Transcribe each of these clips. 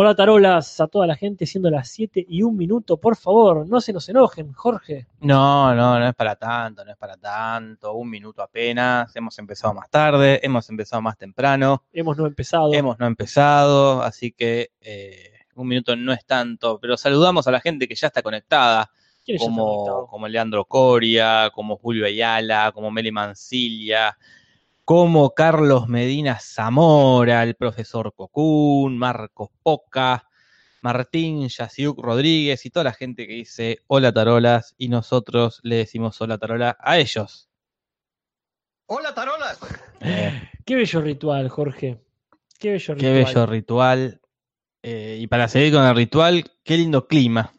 Hola tarolas, a toda la gente, siendo las 7 y un minuto, por favor, no se nos enojen, Jorge. No, no, no es para tanto, no es para tanto. Un minuto apenas. Hemos empezado más tarde, hemos empezado más temprano, Hemos no empezado. hemos no empezado, así que eh, un minuto no es tanto. Pero saludamos a la gente que ya está conectada, ¿Quiénes ya están como, como Leandro Coria, como Julio Ayala, como Meli Mancilla, como Carlos Medina Zamora, el profesor Cocún, Marcos Poca, Martín Yasiuk Rodríguez y toda la gente que dice hola tarolas y nosotros le decimos hola tarola a ellos. Hola, tarolas. Eh, Qué bello ritual, Jorge. Qué bello qué ritual. bello ritual. Eh, y para seguir con el ritual, qué lindo clima.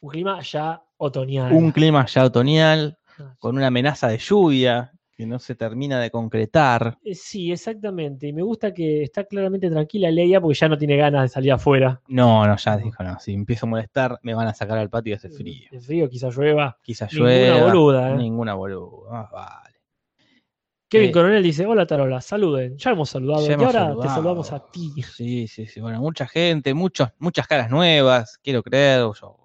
Un clima ya otoñal. Un clima ya otoñal, Ah, con una amenaza de lluvia que no se termina de concretar. eh, Sí, exactamente. Y me gusta que está claramente tranquila Leia porque ya no tiene ganas de salir afuera. No, no, ya dijo, no, si empiezo a molestar, me van a sacar al patio y hace frío. El frío, quizás llueva. Quizá Ninguna llueva. boluda, ¿eh? Ninguna boluda. más vale. Kevin Eh, Coronel dice, hola Tarola, saluden. Ya hemos saludado. Ya y ahora te saludamos a ti. Sí, sí, sí. Bueno, mucha gente, muchos, muchas caras nuevas, quiero creer. yo-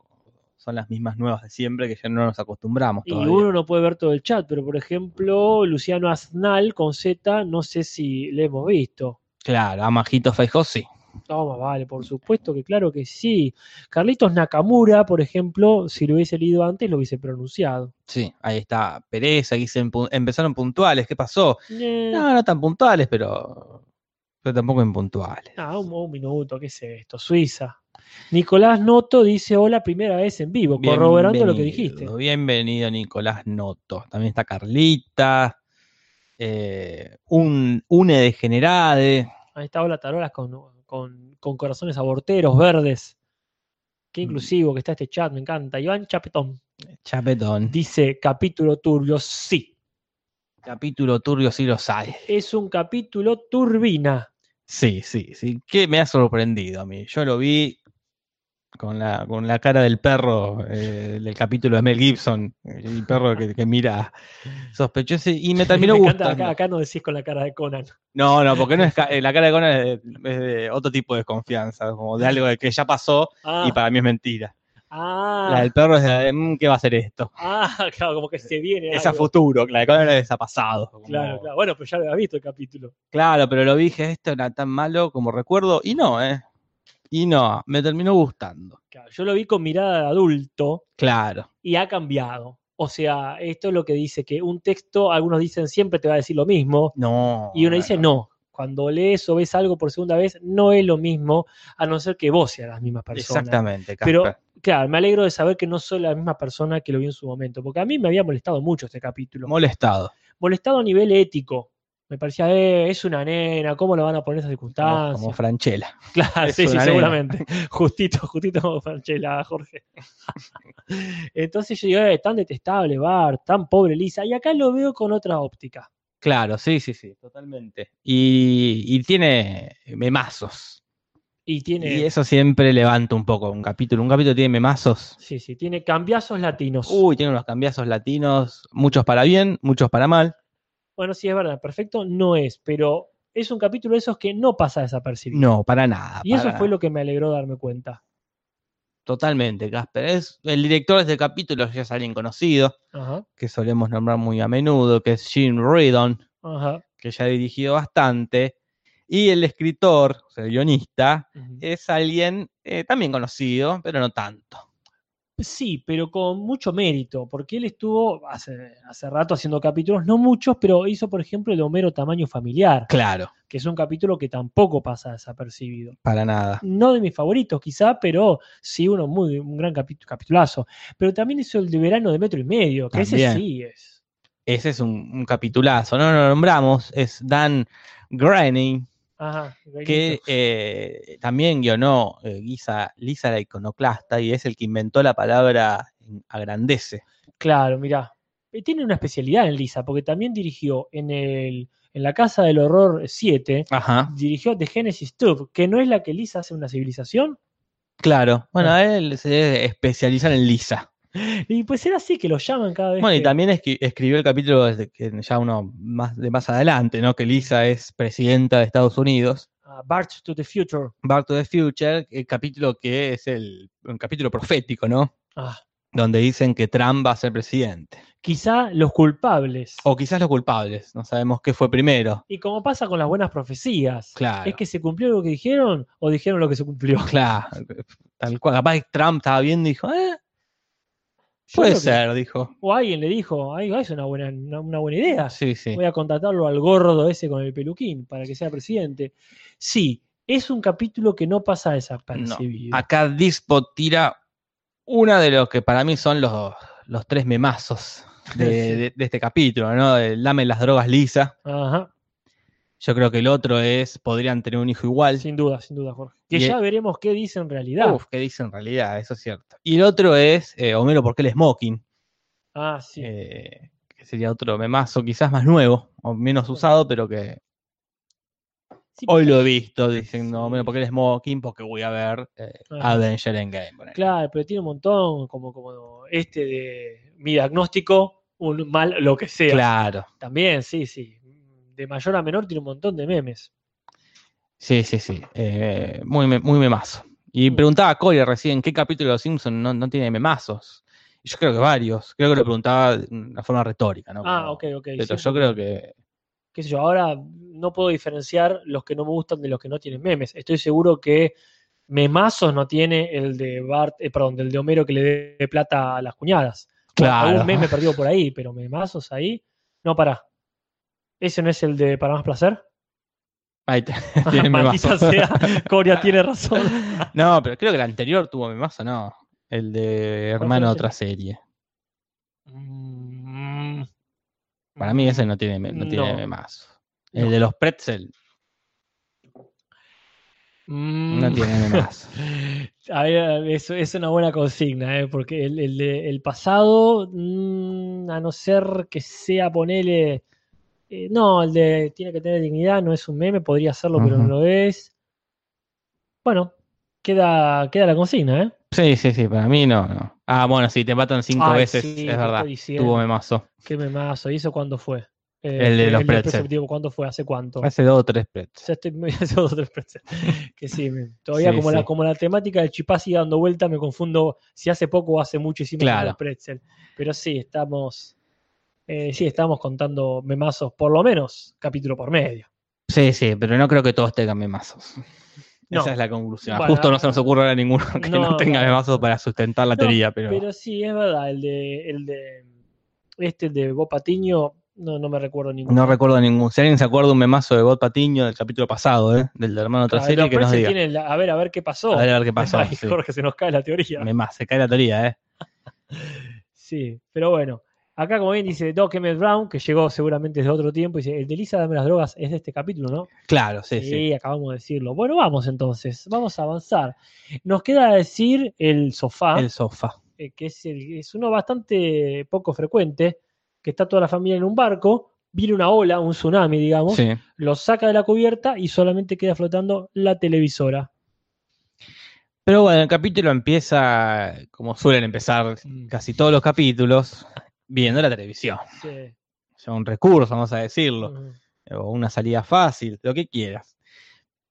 son las mismas nuevas de siempre que ya no nos acostumbramos. Y todavía. uno no puede ver todo el chat, pero por ejemplo, Luciano Aznal con Z, no sé si le hemos visto. Claro, a Majito Feijó sí. Toma, vale, por supuesto que claro que sí. Carlitos Nakamura, por ejemplo, si lo hubiese leído antes, lo hubiese pronunciado. Sí, ahí está. Pereza, dicen, pu- empezaron puntuales. ¿Qué pasó? Eh, No, no tan puntuales, pero, pero tampoco impuntuales. ah, un, un minuto, ¿qué es esto? Suiza. Nicolás Noto dice hola primera vez en vivo, corroborando lo que dijiste. Bienvenido, Nicolás Noto. También está Carlita. eh, un une de generade. Ahí está, hola Tarolas con, con, con corazones aborteros, verdes. Qué inclusivo que está este chat, me encanta. Iván Chapetón Chapetón. dice capítulo turbio, sí. Capítulo turbio sí los hay. Es un capítulo turbina. Sí, sí, sí. Que me ha sorprendido a mí. Yo lo vi con la, con la cara del perro eh, del capítulo de Mel Gibson. El perro que, que mira sospechoso y me terminó Me gustando. acá, acá no decís con la cara de Conan. No, no, porque no es eh, la cara de Conan es de, es de otro tipo de desconfianza, como de algo que ya pasó Ah, y para mí es mentira. ah, La del perro es de, "Mm, ¿qué va a ser esto? ah, claro, como que se viene. Es a algo. futuro, la de Conan es a pasado. como- Claro, claro. Bueno, pues ya lo había visto el capítulo. Claro, pero lo dije, esto era tan malo como recuerdo, y no, ¿eh? Y no, me terminó gustando. Claro, yo lo vi con mirada de adulto Claro, y ha cambiado. O sea, esto es lo que dice que un texto, algunos dicen siempre te va a decir lo mismo, no. y uno dice no. Cuando lees o ves algo por segunda vez, no es lo mismo, a no ser que vos seas la misma persona. Exactamente, Pero, Casper. claro, me alegro de saber que no soy la misma persona que lo vi en su momento, porque a mí me había molestado mucho este capítulo. Molestado. molestado a nivel ético. Me parecía, eh, es una nena, ¿cómo lo van a poner en esas Como, circunstancias? como Franchella. Claro, es sí, sí, nena. seguramente. Justito, justito como Franchella, Jorge. Entonces yo digo, eh, tan detestable Bart, tan pobre Lisa. Y acá lo veo con otra óptica. Claro, sí, sí, sí, totalmente. Y, y tiene memazos. Y tiene, Y eso siempre levanta un poco un capítulo. Un capítulo tiene memazos. sí, sí, tiene cambiazos latinos. Uy, tiene unos cambiazos latinos, muchos para bien, muchos para mal. Bueno, sí, es verdad, perfecto no es, pero es un capítulo de esos que no pasa desapercibido. No, para nada. y eso fue lo que me alegró darme cuenta. Totalmente, Casper. Es, el director de este capítulo ya es alguien conocido, Ajá, que solemos nombrar muy a menudo, que es Jim Reardon, ajá. que ya ha dirigido bastante. Y el escritor, o sea, el guionista, es alguien eh, también conocido, pero no tanto. Sí, pero con mucho mérito, porque él estuvo hace, hace rato haciendo capítulos, no muchos, pero hizo, por ejemplo, el Homero Tamaño Familiar, Claro, que es un capítulo que tampoco pasa desapercibido. para nada. No de mis favoritos, quizá, pero sí uno muy, un gran capi- capitulazo. Pero también hizo el de verano de metro y medio, que ese sí es. Ese es un, un capitulazo, no lo nombramos, es Dan Groening, Ajá, que eh, también guionó eh, Lisa, Lisa la iconoclasta y es el que inventó la palabra agrandece. Claro, mirá. Tiene una especialidad en Lisa, porque también dirigió en el en la Casa del Horror 7 Ajá, dirigió The Genesis Tube, que no es la que Lisa hace una civilización. claro. Bueno, Ah. él se debe especializar en Lisa. Y pues era así que lo llaman cada vez. Bueno, y también esqui- escribió el capítulo desde que ya uno más de más adelante, ¿no? Que Lisa es presidenta de Estados Unidos. Ah, Back to the Future. Back to the Future, el capítulo que es el un capítulo profético, ¿no? Ah, Donde dicen que Trump va a ser presidente. quizá los culpables. O quizás los culpables, no sabemos qué fue primero. Y como pasa con las buenas profecías, Claro. ¿es que se cumplió lo que dijeron o dijeron lo que se cumplió? Claro, tal cual. Capaz Trump estaba viendo y dijo, eh, puede que- ser, dijo. O alguien le dijo, ay, es una buena, una, una buena idea. Sí, sí. Voy a contratarlo al gordo ese con el peluquín para que sea presidente. Sí, es un capítulo que no pasa desapercibido. Acá Dispo tira una de los que para mí son los, los tres memazos de, Sí. de- de este capítulo, ¿no? El Dame las drogas lisa. Ajá, Yo creo que el otro es Podrían tener un hijo igual. sin duda, sin duda, Jorge. Que Y- ya veremos qué dice en realidad. Uf, ¿qué dice en realidad? Eso es cierto. Y el otro es eh, Homero, ¿por qué el smoking? ah, sí. Eh, que sería otro memazo, quizás más nuevo o menos usado, pero que Sí, hoy porque- lo he visto diciendo. Homero, ¿por qué el smoking? Porque voy a ver eh. Avenger Endgame. ponele. Claro, pero tiene un montón, como, como este de mi diagnóstico, un mal lo que sea. Claro. También, sí, sí. De mayor a menor tiene un montón de memes. Sí, sí, sí. eh, muy, muy memazo. Y Mm. preguntaba a Cory recién, ¿qué capítulo de Los Simpsons no, no tiene memazos? Y yo creo que varios. Creo que lo preguntaba de una forma retórica, ¿no? Ah, Como- ok, ok. Pero sí, yo creo que. qué sé yo, ahora no puedo diferenciar los que no me gustan de los que no tienen memes. Estoy seguro que memazos no tiene el de Bart, eh, perdón, del de Homero que le dé plata a las cuñadas. Bueno, Claro. algún meme perdido por ahí, pero memazos ahí. No, pará. ¿Ese no es el de Para Más Placer? Ahí tiene Maldita sea, Coria tiene razón. No, pero creo que el anterior tuvo memazo, no. El de Hermano de otra serie. Mm, Para mí ese no tiene, no tiene No. memazo. El No. de los pretzel mm. no tiene memazo. A ver, eso es una buena consigna, ¿eh? porque el, el de- el pasado, mm, a no ser que sea ponerle. Eh, no, el de tiene que tener dignidad, no es un meme, podría serlo, pero no lo es. Bueno, queda, queda la consigna, ¿eh? Sí, sí, sí, para mí no, no. Ah, bueno, sí, te matan cinco Ay, veces, sí, es ¿qué verdad. Tuvo memazo. Qué memazo. ¿Y eso cuándo fue? Eh, El de los del pretzel. preceptivo, ¿Cuándo fue? ¿Hace cuánto? Hace dos o tres pretzel. Ya estoy muy hace dos o tres pretzel. Que sí, todavía Sí, como, La, como la temática del chipá sigue dando vuelta, me confundo si hace poco o hace mucho hicimos Claro. los pretzel. Pero sí, estamos. Eh, sí, estamos contando memazos, por lo menos capítulo por medio. Sí, sí, pero no creo que todos tengan memazos. No. Esa es la conclusión. Bueno, Justo no se nos ocurre ahora ninguno que no, no, tenga memazos para sustentar la teoría, pero, Pero sí, es verdad, el de, el de este de Bob Patiño, no, no me recuerdo ninguno. no recuerdo ningún. Si alguien se acuerda de un memazo de God Patiño del capítulo pasado, ¿eh? del de hermano otra Ah, que nos diga. la- a ver, a ver qué pasó. A ver, a ver qué pasó. Ay, sí. Jorge, se nos cae la teoría. Memazo, se cae la teoría, ¿eh? Sí, pero bueno. Acá, como bien dice Doc Emmett Brown, que llegó seguramente desde otro tiempo, dice: El de Lisa Dame las drogas es de este capítulo, ¿no? Claro, sí, Sí, sí. acabamos de decirlo. Bueno, vamos entonces, vamos a avanzar. Nos queda decir el sofá, El sofá. eh, que es, el- es uno bastante poco frecuente, que está toda la familia en un barco, viene una ola, un tsunami, digamos, Sí. lo saca de la cubierta y solamente queda flotando la televisora. Pero bueno, el capítulo empieza, como suelen empezar Mm. casi todos los capítulos, viendo la televisión. Sí. O sea, un recurso, vamos a decirlo. O una salida fácil, lo que quieras.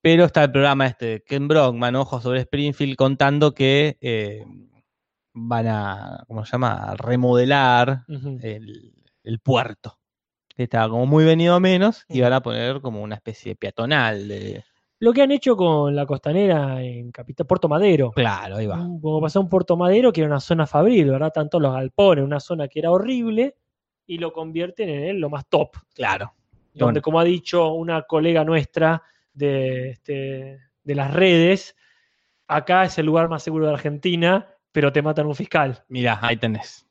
Pero está el programa este de Ken Brockman, Ojo sobre Springfield, contando que eh, van a, ¿cómo se llama?, a remodelar el, el puerto. Que estaba como muy venido a menos y van a poner como una especie de peatonal. De... Lo que han hecho con la costanera en Capital Puerto Madero. Claro, ahí va. Como pasó en Puerto Madero, que era una zona fabril, ¿verdad? Tanto los galpones, una zona que era horrible, y lo convierten en lo más top. Claro. Donde, Bueno. como ha dicho una colega nuestra de, este, de las redes, acá es el lugar más seguro de Argentina, pero te matan un fiscal. Mirá, ahí tenés.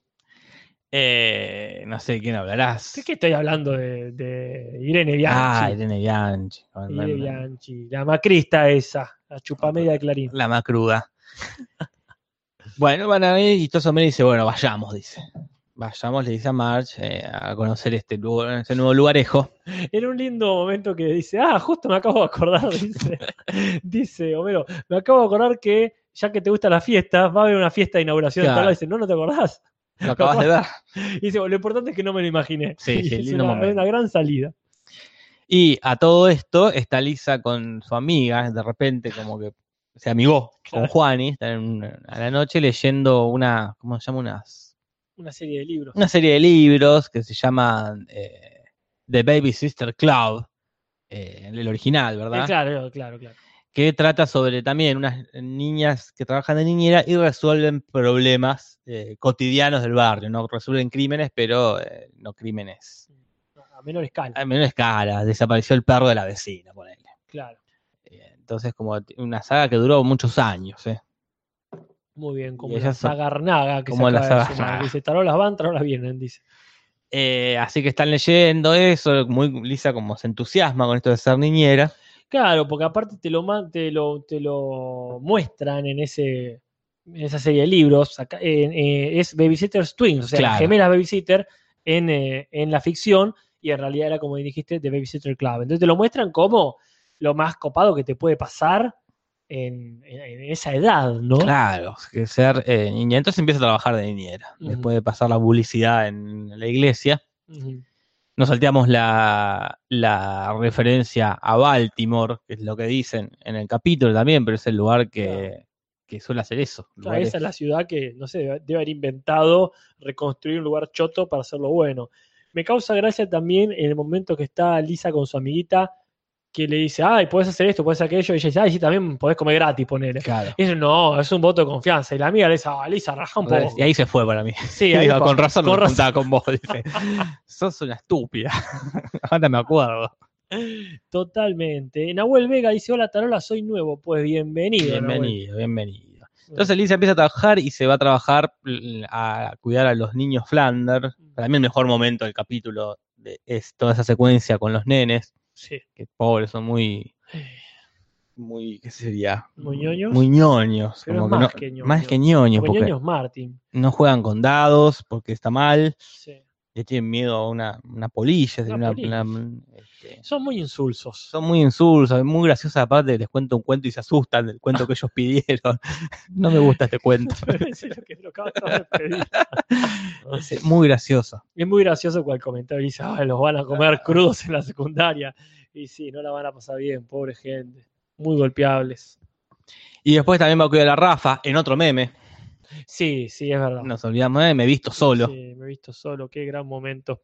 Eh, no sé de quién hablarás. ¿Qué, qué estoy hablando de, de Irene Ah, Bianchi? Irene Bianchi. Irene Bianchi, la macrista esa, la chupamedia de Clarín. La más cruda. bueno, van a ir y Toso me dice, bueno, vayamos, dice. vayamos, le dice a Marge, eh, a conocer este, lugar- este nuevo lugarejo. Era un lindo momento que dice, ah, justo me acabo de acordar, dice, dice Homero, me acabo de acordar que ya que te gustan las fiestas, va a haber una fiesta de inauguración. de Claro. lado". dice, no, no te acordás. Lo acabas de ver. Y dice, lo importante es que no me lo imaginé. Sí, sí, es lindo una, momento. una gran salida. Y a todo esto está Lisa con su amiga, de repente como que se amigó con. Juani, están a la noche leyendo una, ¿cómo se llama? Unas, Una serie de libros. una serie de libros que se llama eh, The Baby Sister Club, eh, el original, Eh, ¿verdad? claro, claro, claro. Que trata sobre también unas niñas que trabajan de niñera y resuelven problemas eh, cotidianos del barrio, no resuelven crímenes, pero eh, no crímenes A menor escala, a menor escala. Desapareció el perro de la vecina, ponele. claro. Eh, Entonces, como una saga que duró muchos años, ¿eh? Muy bien, como la saga Arnaga que como se la de saga sumar. Dice, tarolas van, tarolas vienen, dice. Eh, así que están leyendo eso, muy Lisa como se entusiasma con esto de ser niñera. Claro, porque aparte te lo, te lo, te lo muestran en ese en esa serie de libros. acá, eh, es Babysitter's Twins, o sea, Claro. gemelas Babysitter en, eh, en la ficción y en realidad era como dijiste de Babysitter Club. Entonces te lo muestran como lo más copado que te puede pasar en, en- en esa edad, ¿no? Claro, que ser eh, niñera. Entonces empieza a trabajar de niñera, después de pasar la publicidad en la iglesia. Ujú. Nos salteamos la, la referencia a Baltimore, que es lo que dicen en el capítulo también, pero es el lugar que, que suele hacer eso. Claro, esa es la ciudad que, no sé, debe haber inventado reconstruir un lugar choto para hacerlo bueno. Me causa gracia también en el momento que está Lisa con su amiguita, que le dice, ay, puedes hacer esto, puedes hacer aquello, y ella dice, ay, sí, también podés comer gratis, ponele. Claro. Y eso no, es un voto de confianza. Y la amiga le dice, ah, Lisa, raja un poco. Y ahí se fue para mí. Sí, ahí Digo, fue. con razón con razón. con vos. Dice. Sos una estúpida. Ahora me acuerdo. Totalmente. Nahuel Vega dice, hola Tarola, soy nuevo. Pues bienvenido. Nahuel. Bienvenido, bienvenido. Entonces Lisa empieza a trabajar y se va a trabajar l- a cuidar a los niños Flanders. Para mí el mejor momento del capítulo de- es toda esa secuencia con los nenes, Sí. que pobres son muy, muy, ¿qué sería? ¿Muy ñoños? Muy ñoños. Pero como es más no- que ñoños. Más que ñoños, Como porque ñoños Martin. no juegan con dados, porque está mal, Sí. Le tienen miedo a una, una polilla, Una una- polilla. una- este, Son muy insulsos. son muy insulsos, muy graciosos aparte, les cuento un cuento y se asustan del cuento que ellos pidieron. No me gusta este cuento. Eso es lo que lo acabas de pedir. Es muy gracioso. Es muy gracioso cuando el comentario dice, "Ay, los van a comer crudos en la secundaria. Y sí, no la van a pasar bien, pobre gente. Muy golpeables. Y después también va a cuidar a Rafa en otro meme. Sí, sí, es verdad. Nos olvidamos me he visto solo. Sí, me he visto solo, qué gran momento.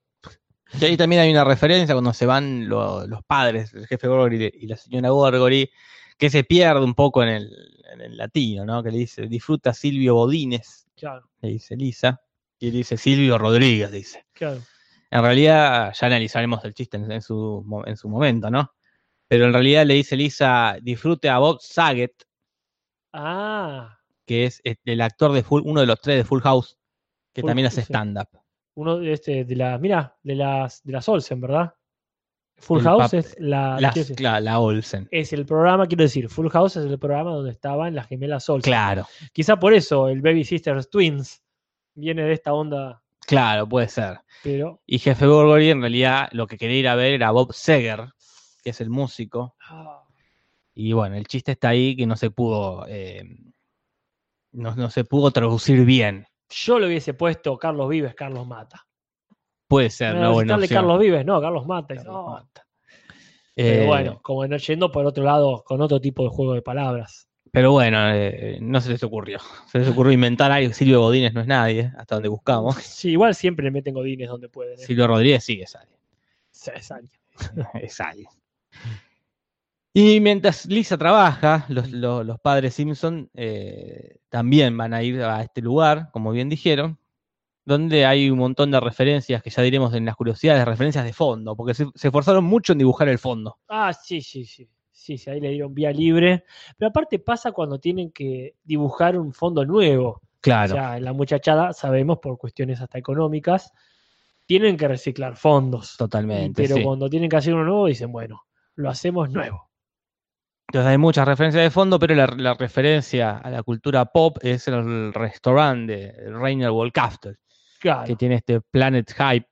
Y ahí también hay una referencia cuando se van lo- los padres, el jefe Gorgory y la señora Gorgory, que se pierde un poco en el, en el latino, ¿no? Que le dice, disfruta Silvio Bodines, Claro, le dice Lisa. Y él dice Silvio Rodríguez, dice. claro. En realidad, ya analizaremos el chiste en, en su, en su momento, ¿no? Pero en realidad le dice Lisa, disfrute a Bob Saget, Ah, que es eh, el actor de Full, uno de los tres de Full House, que Full también hace sí. stand-up. uno de este, de la, mira, de las, de las Olsen, ¿verdad? Full El House es la, Las- claro, la Olsen. es el programa, quiero decir, Full House es el programa donde estaban las gemelas Olsen. Claro, Quizá por eso el Baby Sisters Twins viene de esta onda, claro, puede ser. pero Y Jefe Gorgory en realidad lo que quería ir a ver era Bob Seger, que es el músico. ah, Y bueno, el chiste está ahí que no se pudo, eh, no, no se pudo traducir bien. yo le hubiese puesto Carlos Vives, Carlos Mata. Puede ser No, opción. Carlos Vives, no, Carlos Mata. Carlos no. Mata. Pero Eh, bueno, como no yendo por otro lado, con otro tipo de juego de palabras. Pero bueno, eh, no se les ocurrió. Se les ocurrió inventar algo. Silvio Godínez no es nadie, hasta donde buscamos. Sí, igual siempre le meten godines donde pueden. ¿eh? Silvio Rodríguez sí es alguien. Sí, es alguien. es alguien. Y mientras Lisa trabaja, los, los- los padres Simpson eh, también van a ir a este lugar, como bien dijeron, donde hay un montón de referencias que ya diremos en las curiosidades, referencias de fondo, porque se, se esforzaron mucho en dibujar el fondo. Ah, sí, sí, sí. Sí, sí, ahí le dieron vía libre. Pero aparte pasa cuando tienen que dibujar un fondo nuevo. Claro, O sea, en la muchachada, sabemos por cuestiones hasta económicas, tienen que reciclar fondos. totalmente. Pero sí. cuando tienen que hacer uno nuevo, dicen, bueno, lo hacemos nuevo. Entonces hay muchas referencias de fondo, pero la, la referencia a la cultura pop es el restaurante de Rainer Wolcastle. Claro, que tiene este Planet Hype.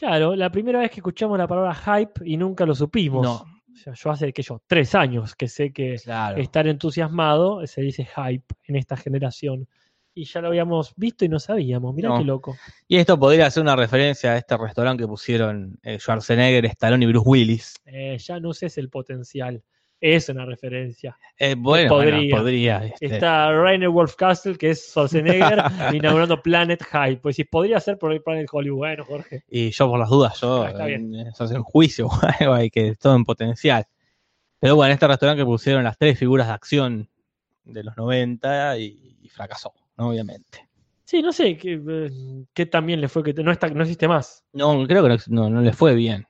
claro, la primera vez que escuchamos la palabra hype y nunca lo supimos. No. O sea, yo hace que yo, tres años que sé que Claro. estar entusiasmado se dice hype en esta generación. Y ya lo habíamos visto y no sabíamos. Mirá No. qué loco. Y esto podría ser una referencia a este restaurante que pusieron eh, Schwarzenegger, Stallone y Bruce Willis. Eh, ya no sé si el potencial. Es una referencia. Eh, bueno, bueno, Podría. este, Está Rainer Wolf Castle, que es Schwarzenegger, inaugurando Planet Hype. Pues si podría ser por el Planet Hollywood. Bueno, Jorge. Y yo por las dudas, yo Ah, está bien. eh, eso es un juicio, hay que todo en potencial. Pero bueno, en este restaurante que pusieron las tres figuras de acción de los 90 y, y fracasó, ¿no? obviamente. Sí, no sé qué, eh, qué también le fue que no, está, no existe más. No, creo que no, no, no le fue bien.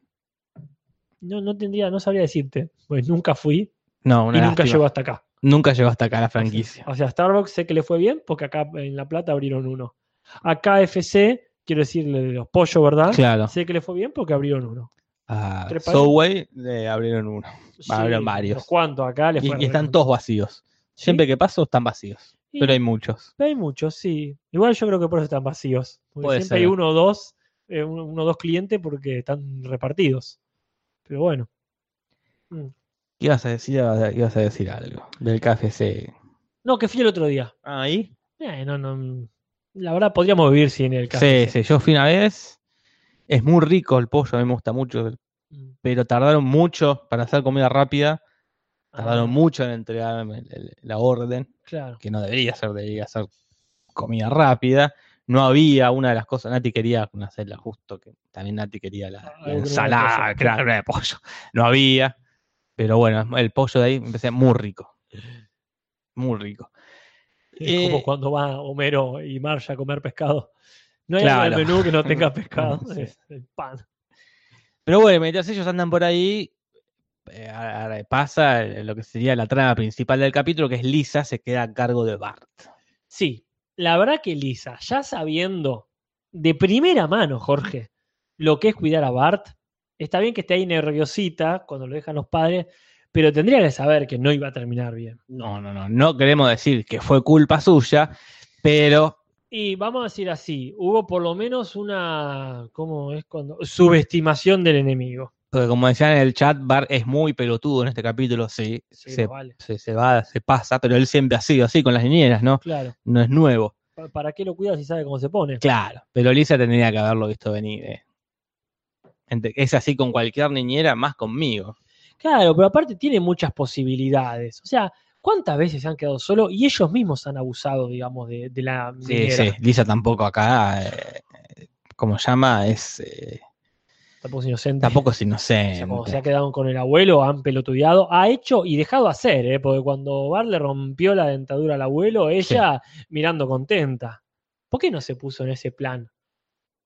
No, no tendría, no sabría decirte. Pues nunca fui No, una y nunca llegó hasta acá. Nunca llegó hasta acá la franquicia. O sea, Starbucks sé que le fue bien porque acá en La Plata abrieron uno. A KFC, quiero decirle de los pollos, ¿verdad? Claro. Sé que le fue bien porque abrieron uno. A Tres países. Subway le abrieron uno. Abrieron varios. unos cuantos acá le Y, fue y están todos vacíos. ¿Sí? Siempre que paso están vacíos. Y- Pero hay muchos. Hay muchos, sí. Igual yo creo que por eso están vacíos. Porque Puede siempre ser. hay uno o dos, eh, uno o dos clientes porque están repartidos. Pero bueno. Mm. ¿Qué ibas a decir? Ibas a decir algo del KFC. No, que fui el otro día. Ahí. Eh, no, no, la verdad podríamos vivir sin el Sí, café. sí, yo fui una vez. Es muy rico el pollo, a mí me gusta mucho. Mm. Pero tardaron mucho para hacer comida rápida. Tardaron Ah, mucho en entregarme la orden. Claro. Que no debería ser, debería ser comida rápida. No había una de las cosas. Nati quería hacerla justo, que también Nati quería la, Ah, la ensalada, era de pollo. No había. Pero bueno, el pollo de ahí parecía muy rico. Muy rico. Es como Eh, cuando va Homero y Marge a comer pescado. No hay Claro. el menú que no tenga pescado. Sí. Es el pan. Pero bueno, mientras ellos andan por ahí, eh, pasa lo que sería la trama principal del capítulo, que es Lisa se queda a cargo de Bart. Sí, la verdad que Lisa, ya sabiendo de primera mano, Jorge, lo que es cuidar a Bart, está bien que esté ahí nerviosita cuando lo dejan los padres, pero tendría que saber que no iba a terminar bien. No, no, no, no queremos decir que fue culpa suya, pero Y vamos a decir así, hubo por lo menos una, ¿cómo es cuando? Subestimación del enemigo. Porque como decían en el chat, Bart es muy pelotudo en este capítulo, sí, Sí, se, más vale. se- se va, se pasa, pero él siempre ha sido así con las niñeras, ¿no? Claro. No es nuevo. ¿Pa- ¿Para qué lo cuida si sabe cómo se pone? Claro, pero Lisa tendría que haberlo visto venir. eh. Es así con cualquier niñera, más conmigo. Claro, pero aparte tiene muchas posibilidades. O sea, ¿cuántas veces se han quedado solos y ellos mismos han abusado, digamos, de, de la Sí, niñera? sí, Lisa tampoco acá, eh, como llama, es eh, Tampoco es inocente. tampoco es O sea, inocente. se ha quedado con el abuelo, han pelotudeado, ha hecho y dejado hacer, ¿eh? porque cuando Bart le rompió la dentadura al abuelo, ella mirando contenta. ¿Por qué no se puso en ese plan?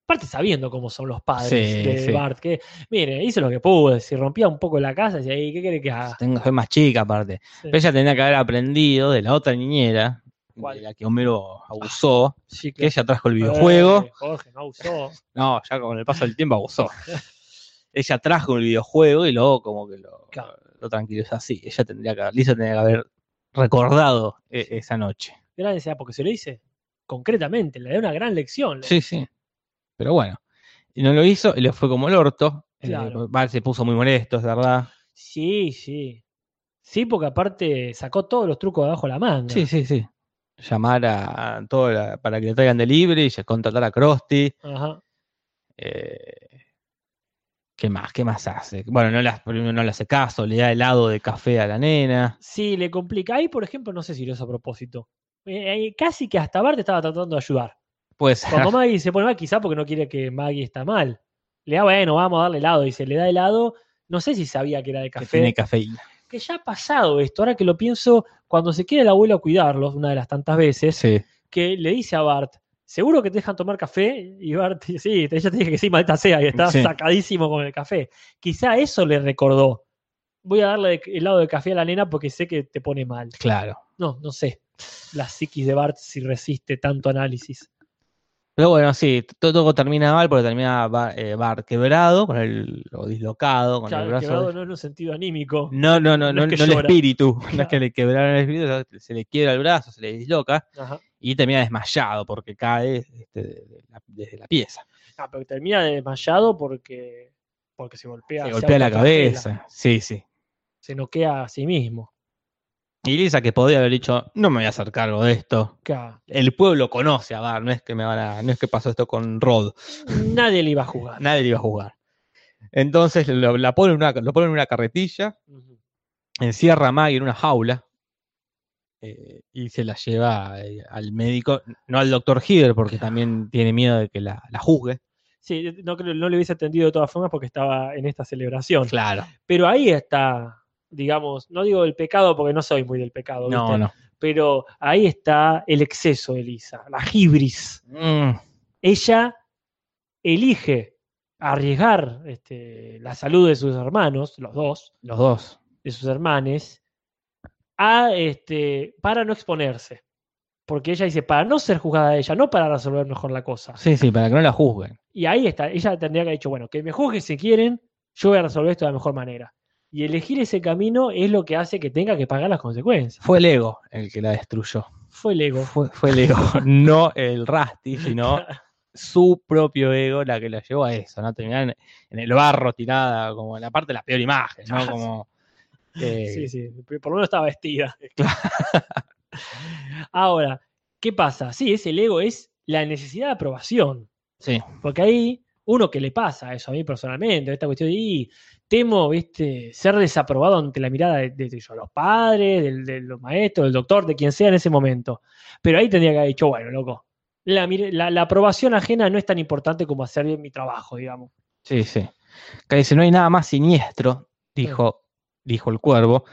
Aparte sabiendo cómo son los padres Sí, de sí. Bart, que, mire, hizo lo que pudo, si rompía un poco la casa, y ahí, ¿qué quiere que haga? Tengo, soy más chica aparte. Pero ella tenía que haber aprendido de la otra niñera, ¿Cuál? de la que Homero abusó, Sí, que ella trajo el Eh, videojuego. Jorge, no usó. No, ya con el paso del tiempo abusó. ella trajo el videojuego y luego como que lo, Claro. lo tranquilizó así. Ella tendría que, Lisa tendría que haber recordado e- esa noche. Gran sea, porque se lo dice concretamente, le da una gran lección. Sí, sí. Pero bueno. Y no lo hizo y le fue como el orto. Eh, Claro. Se puso muy molesto, es verdad. Sí, sí. Sí, porque aparte sacó todos los trucos de abajo de la manga. Sí, sí, sí. Llamar a todo la- para que le traigan delivery y contratar a. Ajá. Eh, ¿Qué más? ¿Qué más hace? Bueno, no le, hace- primero no le hace caso, le da helado de café a la nena. Sí, le complica. Ahí, por ejemplo, no sé si lo hizo a propósito. Eh, ahí casi que hasta Bart estaba tratando de ayudar. Pues Cuando Maggie se pone mal, quizá porque no quiere que Maggie está mal. Le da, bueno, vamos a darle helado. Y se le da helado. No sé si sabía que era de que café. tiene cafeína. Que ya ha pasado esto. Ahora que lo pienso, cuando se queda el abuelo a cuidarlos, una de las tantas veces, Sí. que le dice a Bart, ¿seguro que te dejan tomar café? Y Bart, sí, ella te dije que sí, maldita sea, y está Sí. sacadísimo con el café. Quizá eso le recordó. Voy a darle helado de café a la nena porque sé que te pone mal. Claro. No, no sé. La psiquis de Bart si resiste tanto análisis. Pero bueno, sí, todo, todo termina mal porque termina Bar, eh, Bart quebrado, con el, o dislocado, con el brazo. quebrado no en un sentido anímico. No, no, no, No no, es que no el espíritu. No es que le quebraron el espíritu, se le quiebra el brazo, se le disloca. Ajá. y termina desmayado porque cae este, de la- desde la pieza. Ah, pero termina desmayado porque, porque se golpea. Se golpea la cabeza. Sí, sí. Se noquea a sí mismo. Y Lisa que podía haber dicho, no me voy a hacer cargo de esto. Claro, El pueblo conoce a Bar, no es que me van a, no es que pasó esto con Rod, Nadie le iba a jugar. nadie le iba a jugar. Entonces lo, la pone en una, lo en una carretilla, encierra a Maggie en una jaula eh, y se la lleva eh, al médico, no al doctor Hider, porque también tiene miedo de que la, la juzgue. Sí, no, creo- no le hubiese atendido de todas formas porque estaba en esta celebración. Claro. Pero ahí está, digamos, no digo el pecado porque no soy muy del pecado, No, ¿viste? no. pero ahí está el exceso de Lisa, la hibris. Mm, Ella elige arriesgar este, la salud de sus hermanos, los dos, los dos. de sus hermanes, a, este, para no exponerse. Porque ella dice, para no ser juzgada ella, no para resolver mejor la cosa. Sí, sí, para que no la juzguen. Y ahí está, ella tendría que haber dicho, bueno, que me juzguen si quieren, yo voy a resolver esto de la mejor manera. Y elegir ese camino es lo que hace que tenga que pagar las consecuencias. Fue el ego el que la destruyó. Fue el ego. Fue, fue el ego, no el Rusty, sino su propio ego la que la llevó a eso, ¿no? Terminar en, en el barro tirada, como en la parte de la peor imagen, ¿no? Como, eh, Sí, sí, por lo menos estaba vestida. Ahora, ¿qué pasa? Sí, ese el ego es la necesidad de aprobación. sí, Porque ahí, uno que le pasa eso a mí personalmente, esta cuestión de, "Y, temo, viste, ser desaprobado ante la mirada de, de- de los padres, del- de, los maestros, del doctor, de quien sea en ese momento. Pero ahí tendría que haber dicho, bueno, loco, la, la- la aprobación ajena no es tan importante como hacer bien mi trabajo, digamos. sí, sí. Que dice, no hay nada más siniestro, dijo, dijo el cuervo,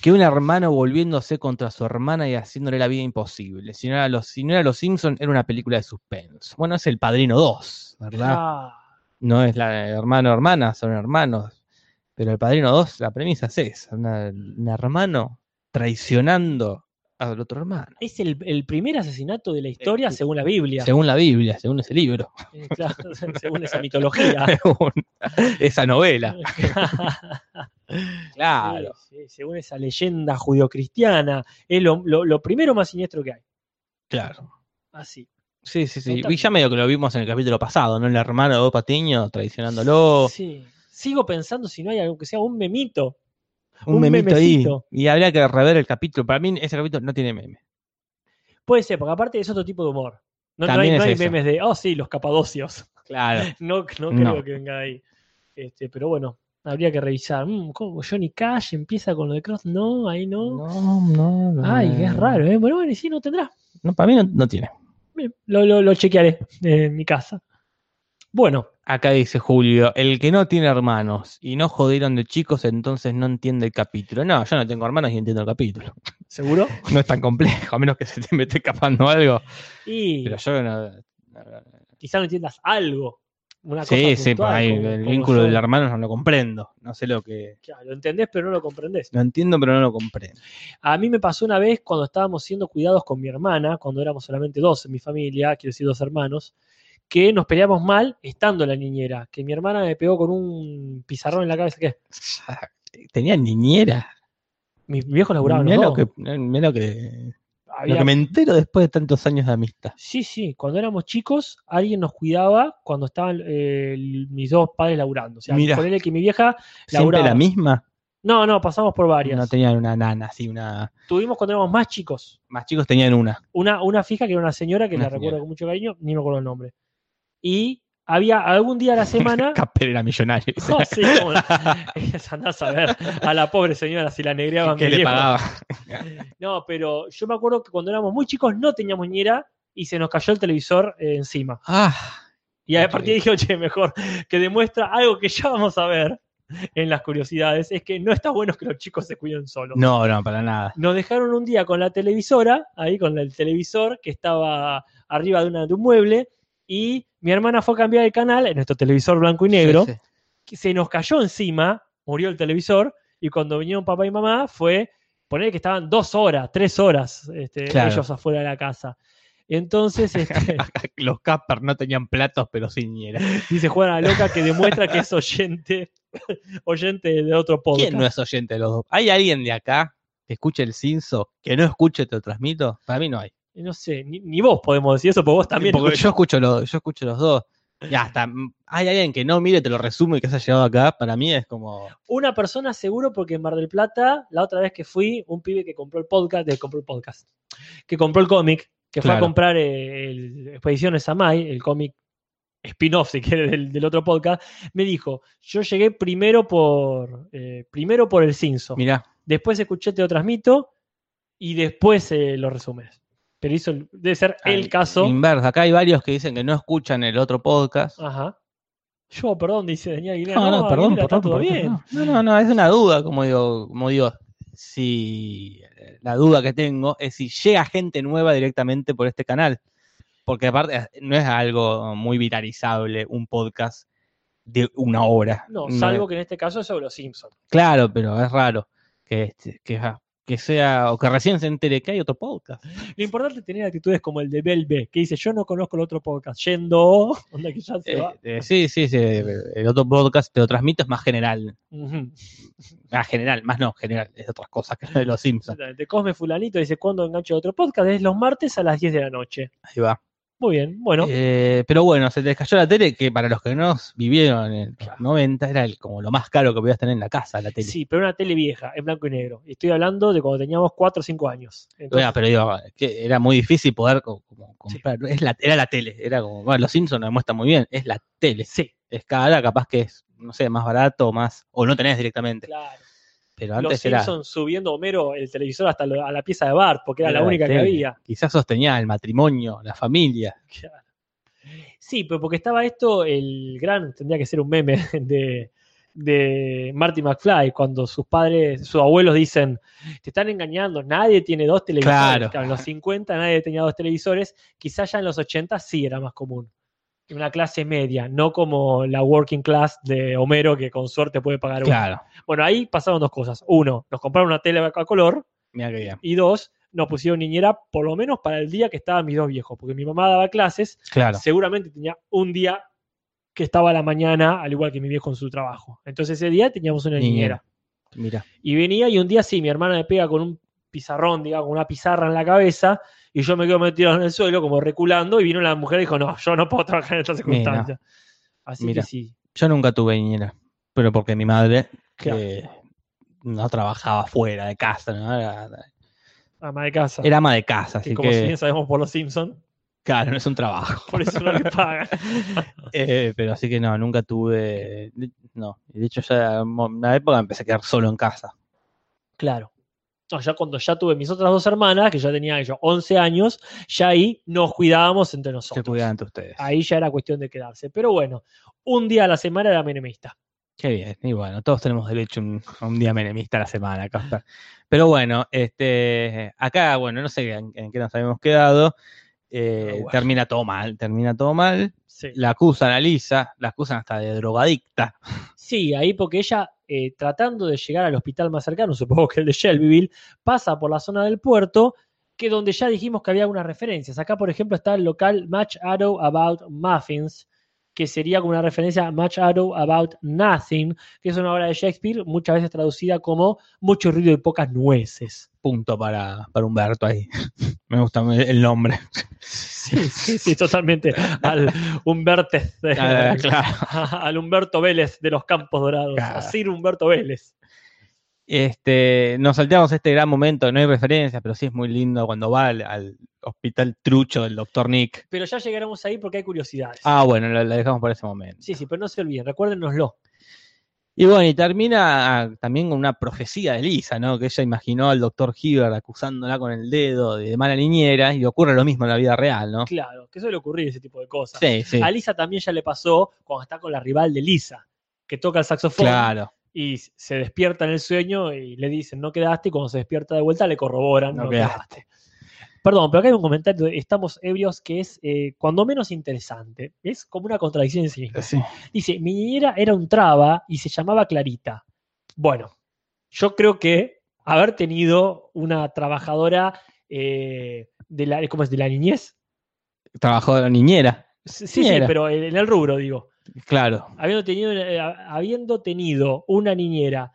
que un hermano volviéndose contra su hermana y haciéndole la vida imposible. Si no era los, si no era los Simpson, era una película de suspenso. Bueno, es el Padrino 2, ¿verdad? Ah, no es la hermano hermana, son hermanos. Pero el padrino 2, la premisa es esa, una- un hermano traicionando al otro hermano. es el, el primer asesinato de la historia según la Biblia. Según la Biblia, según ese libro, Eh, claro, según esa mitología. según esa novela. Claro. Sí, sí, según esa leyenda judio-cristiana, es lo, lo- lo primero más siniestro que hay. Claro. Así. Sí, sí, sí. Y ya medio que lo vimos en el capítulo pasado, ¿no? El hermano de Patiño traicionándolo. Sí. Sigo pensando si no hay algo que sea un memito. un, un memito memecito. ahí. Y habría que rever el capítulo. Para mí ese capítulo no tiene meme. Puede ser, porque aparte es otro tipo de humor. No, no hay, no memes de, oh sí, los capadocios. Claro. No, no, creo que venga ahí. Este, pero bueno, habría que revisar. Mm, ¿Cómo Johnny Cash empieza con lo de Cross? No, ahí no. No, no, no. Ay, es raro, ¿eh? Bueno, bueno, y sí, no tendrá. No, para mí no, no tiene. Lo, lo, lo chequearé en mi casa. Bueno, Acá dice Julio, el que no tiene hermanos y no jodieron de chicos, entonces no entiende el capítulo. No, yo no tengo hermanos y entiendo el capítulo. ¿seguro? No es tan complejo, a menos que se te me esté escapando algo. Y Pero yo no. quizá no entiendas algo. Una cosa Sí, sí, puntual, ahí como- el como vínculo del hermano no lo comprendo. No sé lo que. Claro, lo entendés, pero no lo comprendés. Lo entiendo, pero no lo comprendo. A mí me pasó una vez cuando estábamos siendo cuidados con mi hermana, cuando éramos solamente dos en mi familia, quiero decir dos hermanos, que nos peleamos mal estando en la niñera. Que mi hermana me pegó con un pizarrón en la cabeza. ¿Qué? Tenía niñera. Mis viejos laburaban Mirá lo, que, mirá lo que, lo que me entero después de tantos años de amistad. Sí, sí, cuando éramos chicos, alguien nos cuidaba cuando estaban eh, mis dos padres laburando. O sea, Mirá. ponele que mi vieja ¿Siempre laburaba. la misma? No, no, pasamos por varias. No tenían una nana, así, una. Tuvimos cuando éramos más chicos. Más chicos tenían una. Una, una fija que era una señora que Una la recuerdo con mucho cariño, ni me acuerdo el nombre. Y había algún día a la semana. Capel era millonario. Oh, sí, cómo no. Andás a ver a la pobre señora si la negreaban que le pagaba. No, pero yo me acuerdo que cuando éramos muy chicos no teníamos niñera y se nos cayó el televisor eh, encima. Ah, Y a partir de ahí dije, oye, mejor que demuestra algo que ya vamos a ver en las curiosidades, es que no está bueno que los chicos se cuiden solos. no, no, para nada. Nos dejaron un día con la televisora, ahí con el televisor que estaba arriba de, una, de un mueble, y mi hermana fue a cambiar el canal en nuestro televisor blanco y negro, Sí, sí. que se nos cayó encima, murió el televisor, y cuando vinieron papá y mamá fue poner que estaban dos horas, tres horas este, Claro. ellos afuera de la casa. Entonces, este, Los Capper no tenían platos, pero sin niñera. dice Juana la Loca que demuestra que es oyente, oyente de otro podcast. ¿Quién no es oyente de los dos? ¿Hay alguien de acá que escuche el Cinso que no escuche Te lo transmito? Para mí no hay. No sé, ni, ni vos podemos decir eso, porque vos también. Porque escuchás. yo escucho, los, yo escucho los dos. Y hasta mm, hay alguien que no mire, te lo resume y que se ha llegado acá. Para mí es como. Una persona seguro, porque en Mar del Plata, la otra vez que fui, un pibe que compró el podcast, de, compró el podcast, que compró el cómic, que fue a comprar eh, el Expediciones el cómic spin-off, si quiere, del, del otro podcast, me dijo, yo llegué primero por, eh, primero por el Cinso, Mirá, después escuché Te lo transmito y después eh, los resúmenes. Pero hizo, debe ser el caso. Inverso. Acá hay varios que dicen que no escuchan el otro podcast. Ajá. Yo, perdón, dice Daniel Aguilera. No, no, perdón, Aguilera, todo bien. No, no, no, es una duda, como digo, como digo, si la duda que tengo es si llega gente nueva directamente por este canal. Porque aparte no es algo muy viralizable un podcast de una hora. No, salvo que en este caso es sobre los Simpsons. Claro, pero es raro que, este- que, ah, que sea, o que recién se entere que hay otro podcast. Lo importante es tener actitudes como el de Bel B, que dice, yo no conozco el otro podcast, yendo, onda que ya se Eh, va. eh, sí, sí, sí, el otro podcast te lo transmito es más general. Ujú. Más general, más no, general, es otras cosas que de los Simpsons. De Cosme Fulanito dice, ¿cuándo engancho otro podcast? Es los martes a las 10 de la noche. Ahí va. Muy bien, bueno. Eh, pero bueno, se te cayó la tele, que para los que no vivieron en los Claro. 90 era el- como lo más caro que podías tener en la casa, la tele. sí, pero una tele vieja, en blanco y negro. Y Estoy hablando de cuando teníamos 4 o 5 años. Entonces, Bueno, pero digo, que era muy difícil poder como comprar. Es la, era la tele, era como, bueno, los Simpsons lo muestran muy bien, es la tele. sí, Es cara, capaz que es, no sé, más barato o más, o no tenés directamente. claro. Pero Los antes era. Simpsons subiendo Homero el televisor hasta lo- a la pieza de Bart, porque era, era la única que había. Quizás sostenía el matrimonio, la familia. Claro. Sí, pero porque estaba esto, el gran, tendría que ser un meme de, de Marty McFly, cuando sus padres, sus abuelos dicen, te están engañando, nadie tiene dos televisores. Claro. en los 50 nadie tenía dos televisores, quizás ya en los 80 sí era más común. Una clase media, no como la working class de Homero que con suerte puede pagar uno. Claro. Bueno, ahí pasaron dos cosas. Uno, nos compraron una tele a color Mira que bien. y dos, nos pusieron niñera por lo menos para el día que estaban mis dos viejos, porque mi mamá daba clases Claro. seguramente tenía un día que estaba a la mañana, al igual que mi viejo en su trabajo. Entonces ese día teníamos una niñera. Mira. Y venía y un día sí, mi hermana me pega con un pizarrón, digamos, con una pizarra en la cabeza, y yo me quedo metido en el suelo, como reculando, y vino la mujer y dijo, no, yo no puedo trabajar en estas circunstancias. Así Mira. que sí. Yo nunca tuve niñera, pero porque mi madre Claro. eh, no trabajaba fuera de casa, ¿no? Era, Ama de casa. era ama de casa, que así como que, si bien sabemos por los Simpsons, claro, no es un trabajo. por eso no le pagan. Eh, pero así que no, nunca tuve, no, y de hecho ya en una época empecé a quedar solo en casa. Claro. No, ya cuando ya tuve mis otras dos hermanas, que ya tenía yo 11 años, ya ahí nos cuidábamos entre Se nosotros. cuidaban entre ustedes. Ahí ya era cuestión de quedarse. Pero bueno, un día a la semana era menemista. Qué bien, y bueno, todos tenemos derecho a un, día menemista a la semana, Casper. Pero bueno, este, acá, bueno, no sé en, en qué nos habíamos quedado. eh, bueno. Termina todo mal, termina todo mal. Sí. La acusan a Lisa, la acusan hasta de drogadicta. Sí, ahí porque ella, eh, tratando de llegar al hospital más cercano, supongo que el de Shelbyville, pasa por la zona del puerto, que donde ya dijimos que había algunas referencias. Acá, por ejemplo, está el local Match Arrow About Muffins, que sería como una referencia a Match Arrow About Nothing, que es una obra de Shakespeare, muchas veces traducida como mucho ruido y pocas nueces. Punto para, para Humberto ahí. Me gusta el nombre. Sí, sí, sí, totalmente. Al Humberto, Ah, claro. al Humberto Vélez de los Campos Dorados, Claro. a Sir Humberto Vélez. Este, nos salteamos este gran momento, no hay referencia, pero sí es muy lindo cuando va al, al hospital trucho del doctor Nick. Pero ya llegaremos ahí porque hay curiosidades. Ah, bueno, la, la dejamos para ese momento. Sí, sí, pero no se olviden, recuérdenoslo. Y bueno, y termina ah, también con una profecía de Lisa, ¿no? Que ella imaginó al doctor Hibbert acusándola con el dedo de mala niñera y ocurre lo mismo en la vida real, ¿no? Claro, que suele ocurrir ese tipo de cosas. Sí, sí. A Lisa también ya le pasó cuando está con la rival de Lisa, que toca el saxofón Claro, y se despierta en el sueño y le dicen no quedaste y cuando se despierta de vuelta le corroboran No no, quedaste. quedaste. Perdón, pero acá hay un comentario de estamos ebrios que es eh, cuando menos interesante. Es como una contradicción en sí misma. sí. Dice, mi niñera era un traba y se llamaba Clarita. Bueno, yo creo que haber tenido una trabajadora eh, de, la, ¿cómo es? de la niñez. La niñera, Sí, sí, Niñera. pero en el rubro, digo. Claro. Habiendo tenido, eh, habiendo tenido una niñera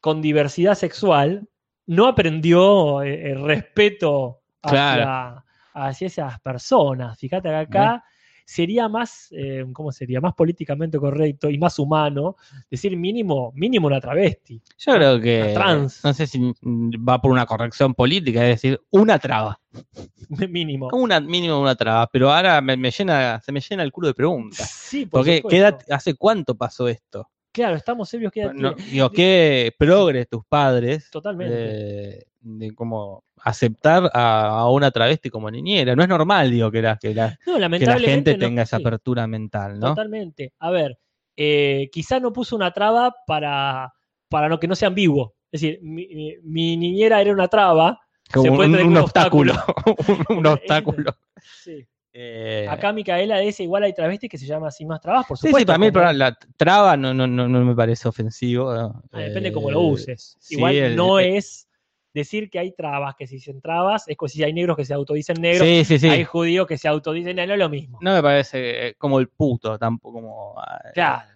con diversidad sexual, no aprendió eh, el respeto hacia, Claro. hacia esas personas. Fíjate que acá sería más, eh, ¿cómo sería? Más políticamente correcto y más humano decir mínimo, mínimo una travesti. Yo creo que. Una trans. No sé si va por una corrección política, es decir, una traba. mínimo. Una, mínimo una traba. Pero ahora me, me llena, se me llena el culo de preguntas. Sí, por Porque, supuesto. ¿qué edad- ¿hace cuánto pasó esto? Claro, estamos serios que No, digo, qué progres tus padres Totalmente. de, de como aceptar a, a una travesti como niñera. No es normal, digo, que la, que la, No, que la gente no- tenga esa sí, apertura mental, ¿no? Totalmente. A ver, eh, quizá no puso una traba para, para no que no sea ambiguo. Es decir, mi, mi- mi niñera era una traba. Como se puede un, un un obstáculo. un, un obstáculo. Sí. Eh, Acá Micaela es igual hay travestis que se llama así más trabas, por sí, supuesto. sí, para mí el programa- la traba no, no, no, no me parece ofensivo. ¿no? Ah, depende Eh, cómo lo uses. sí, Igual el- no eh, es decir que hay trabas, que si dicen trabas, es como si hay negros que se autodicen negros, Sí, sí, sí. hay judíos que se autodicen, no es lo mismo. No me parece eh, como el puto, tampoco como. eh, Claro.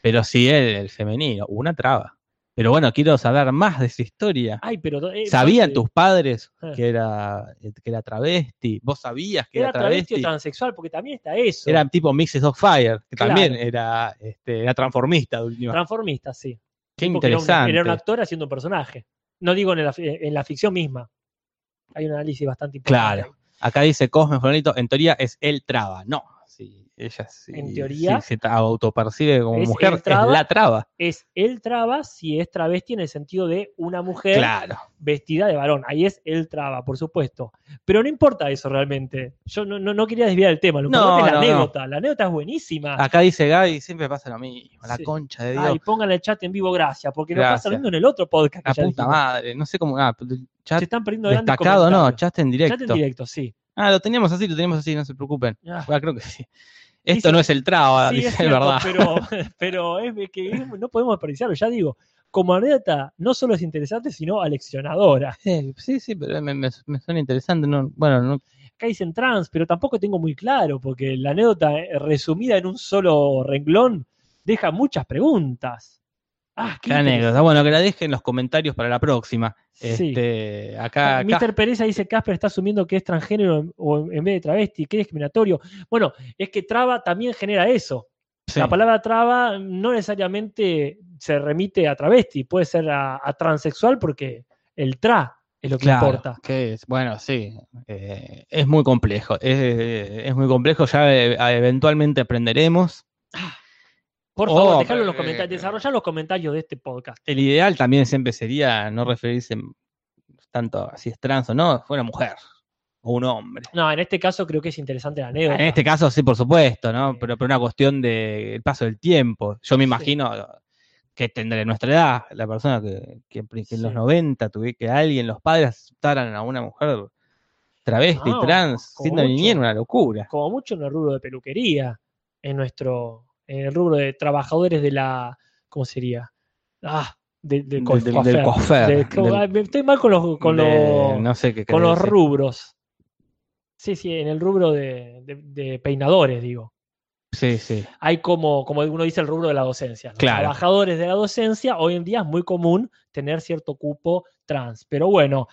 Pero sí el, el femenino, una traba. Pero bueno, quiero saber más de esa historia. Ay, pero eh, ¿Sabían tus padres Ah. que era, que era travesti? ¿Vos sabías que era era, travesti travesti? o transexual? Porque también está eso. Era tipo Mixes of Fire, que Claro. también era, este, era transformista de última. Transformista, sí. Qué Tipo que era un- interesante. Era un, actor haciendo un personaje. No digo en la, en la ficción misma. Hay un análisis bastante importante. Claro. Acá dice Cosme Fulanito, en teoría es el traba. No, ella sí. En teoría, sí se autopercibe como es mujer, traba. es la traba. Es el traba si es travesti en el sentido de una mujer Claro. vestida de varón. Ahí es el traba, por supuesto. Pero no importa eso realmente. Yo no, no, no quería desviar el tema. Lo No, importante es la no, no. anécdota. La anécdota es buenísima. Acá dice Gaby, siempre pasa lo mismo. La Sí. concha de Dios. Ay, pongan el chat en vivo, gracias, porque nos Gracias. pasa lo mismo en el otro podcast. que la ya puta dijimos. madre. No sé cómo. Ah, chat Se están perdiendo destacado, no, chat en directo. Chat en directo, sí. Ah, lo teníamos así, lo teníamos así, no se preocupen. Ah. Ah, creo que sí. Esto no es el traba, Sí, dice es cierto, verdad. pero, pero es que no podemos desperdiciarlo, ya digo. Como anécdota, no solo es interesante, sino aleccionadora. Sí, sí, pero me, me- me suena interesante. No, bueno, no, Acá dicen trans, pero tampoco tengo muy claro, porque la anécdota eh, resumida en un solo renglón deja muchas preguntas. Ah, qué qué anécdota. Bueno, que la dejen en los comentarios para la próxima. Sí. Este, acá, Mr. Pereza dice Casper está asumiendo que es transgénero o en vez de travesti, que es discriminatorio. Bueno, es que traba también genera eso. sí. La palabra traba no necesariamente se remite a travesti, puede ser a, a transexual porque el tra es lo que Claro, importa. que es, bueno, sí, eh, es muy complejo, es, es muy complejo, ya eh, eventualmente aprenderemos. Por Oh, favor, dejalo en los comentarios, desarrollar los comentarios de este podcast. El ideal también siempre sería no referirse tanto a si es trans o no, fue una mujer o un hombre. No, en este caso creo que es interesante la anécdota. En este caso sí, por supuesto, ¿no? Sí. Pero por una cuestión del paso del tiempo. Yo me imagino que tendré nuestra edad, la persona que, que- que en los Sí. 90 tuve que alguien, los padres aceptaran a una mujer travesti, No, trans, siendo niñera, una locura. Como mucho en el rubro de peluquería, en nuestro, en el rubro de trabajadores de la, ¿cómo sería? Ah, de- del Del- coif- del- del- ah, Estoy mal con los, con de- los, no sé qué con los rubros. Sí, sí, en el rubro de, peinadores, digo. Sí, sí. Hay como, como uno dice, el rubro de la docencia. Los Claro. trabajadores de la docencia, hoy en día es muy común tener cierto cupo trans. Pero bueno,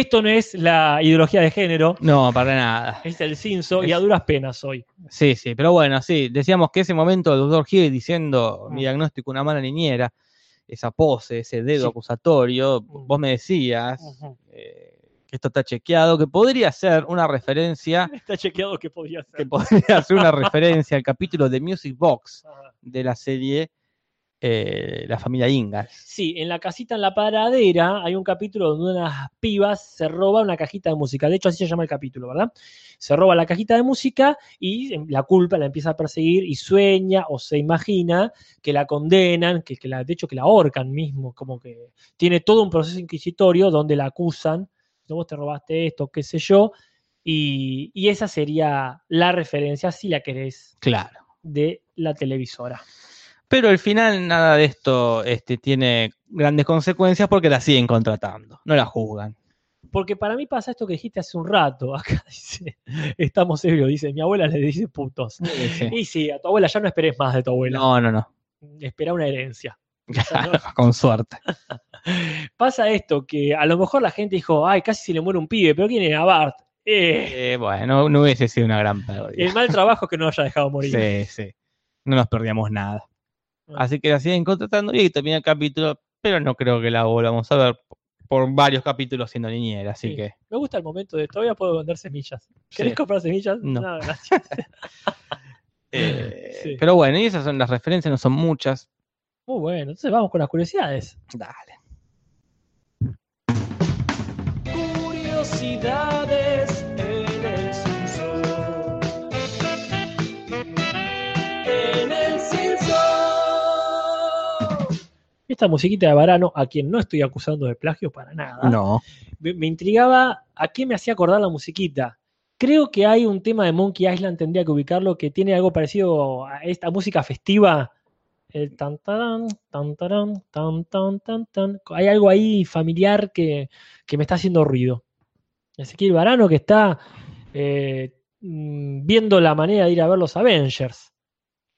esto no es la ideología de género, No, para nada. es el cinzo y a duras penas hoy. Sí, sí, pero bueno, sí, decíamos que ese momento del doctor Hill diciendo Mm. mi diagnóstico una mala niñera, esa pose, ese dedo Sí. acusatorio, Mm. vos me decías Ujú. eh, que esto está chequeado, que podría ser una referencia, Está chequeado que podría ser. que podría ser una referencia al capítulo de Music Box de la serie eh, La familia Ingalls. Sí, en la casita en la paradera hay un capítulo donde unas pibas se roban una cajita de música. De hecho, así se llama el capítulo, ¿verdad? Se roba la cajita de música y em, la culpa la empieza a perseguir y sueña o se imagina que la condenan, que, que la, de hecho que la ahorcan mismo, como que tiene todo un proceso inquisitorio donde la acusan, no vos te robaste esto, qué sé yo, y, y esa sería la referencia, si la querés, Claro. de la televisora. Pero al final nada de esto este, tiene grandes consecuencias porque la siguen contratando, no la juzgan. Porque para mí pasa esto que dijiste hace un rato. Acá dice, estamos serios, dice, mi abuela le dice putos. Sí. Y sí, a tu abuela ya no esperes más de tu abuela. No, no, no. Espera una herencia. Con suerte. Pasa esto, que a lo mejor la gente dijo, ay, casi se le muere un pibe, pero ¿quién era Bart? Eh, Eh, bueno, no hubiese sido una gran pérdida. el mal trabajo es que no haya dejado morir. Sí, sí. No nos perdíamos nada. Así que la siguen contratando y termina el capítulo, pero no creo que la volvamos a ver por varios capítulos siendo niñera, así Sí. que Me gusta el momento de todavía puedo vender semillas. ¿Querés Sí. comprar semillas? No. gracias. eh, Sí. pero bueno, y esas son las referencias, no son muchas. Muy bueno, entonces vamos con las curiosidades. Dale. Curiosidades Esta musiquita de Varano, a quien no estoy acusando de plagio para nada, No. me, me intrigaba a qué me hacía acordar la musiquita. Creo que hay un tema de Monkey Island, tendría que ubicarlo, que tiene algo parecido a esta música festiva. El tan tarán, tan tarán, tan tan tan tan. Hay algo ahí familiar que, que me está haciendo ruido. Ezequiel Varano que está eh, mm, viendo la manera de ir a ver los Avengers.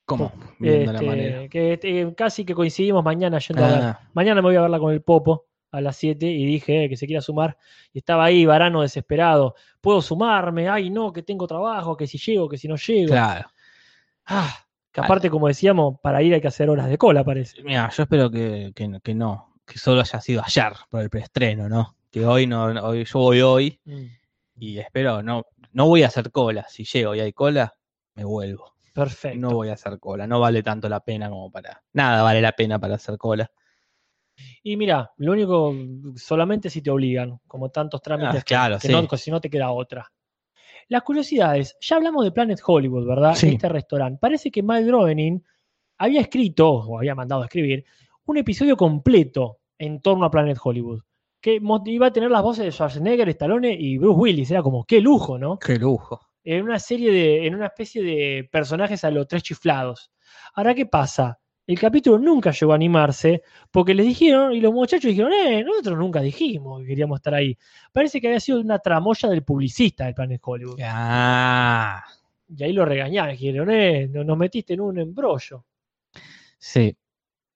¿Cómo? La Este, manera. que eh, casi que coincidimos mañana yendo a ver. Ah, Mañana me voy a verla con el Popo a las 7 y dije eh, que se quiera sumar. Y estaba ahí, varano desesperado. ¿Puedo sumarme? Ay, no, que tengo trabajo, que si llego, que si no llego. claro. Ah, que aparte, como decíamos, para ir hay que hacer horas de cola, parece. Mira, yo espero que, que, no- que no, que solo haya sido ayer por el preestreno, ¿no? Que hoy no, no- hoy, yo voy hoy y espero, no, no voy a hacer cola. Si llego y hay cola, me vuelvo. Perfecto. No voy a hacer cola, no vale tanto la pena como para. Nada vale la pena para hacer cola. Y mira, lo único, solamente si te obligan, como tantos trámites Ah, que- claro, que, sí. no, si no te queda otra. Las curiosidades, ya hablamos de Planet Hollywood, ¿verdad? Sí. Este restaurante. Parece que Mike Groening había escrito, o había mandado a escribir, un episodio completo en torno a Planet Hollywood. Que iba a tener las voces de Schwarzenegger, Stallone y Bruce Willis. Era como, qué lujo, ¿no? Qué lujo. En una serie de, en una especie de personajes a los tres chiflados. Ahora, ¿qué pasa? El capítulo nunca llegó a animarse porque les dijeron, y los muchachos dijeron, eh, nosotros nunca dijimos que queríamos estar ahí. Parece que había sido una tramoya del publicista del Planet Hollywood. Ah, Y ahí lo regañaron, dijeron, eh, no- nos metiste en un embrollo. sí.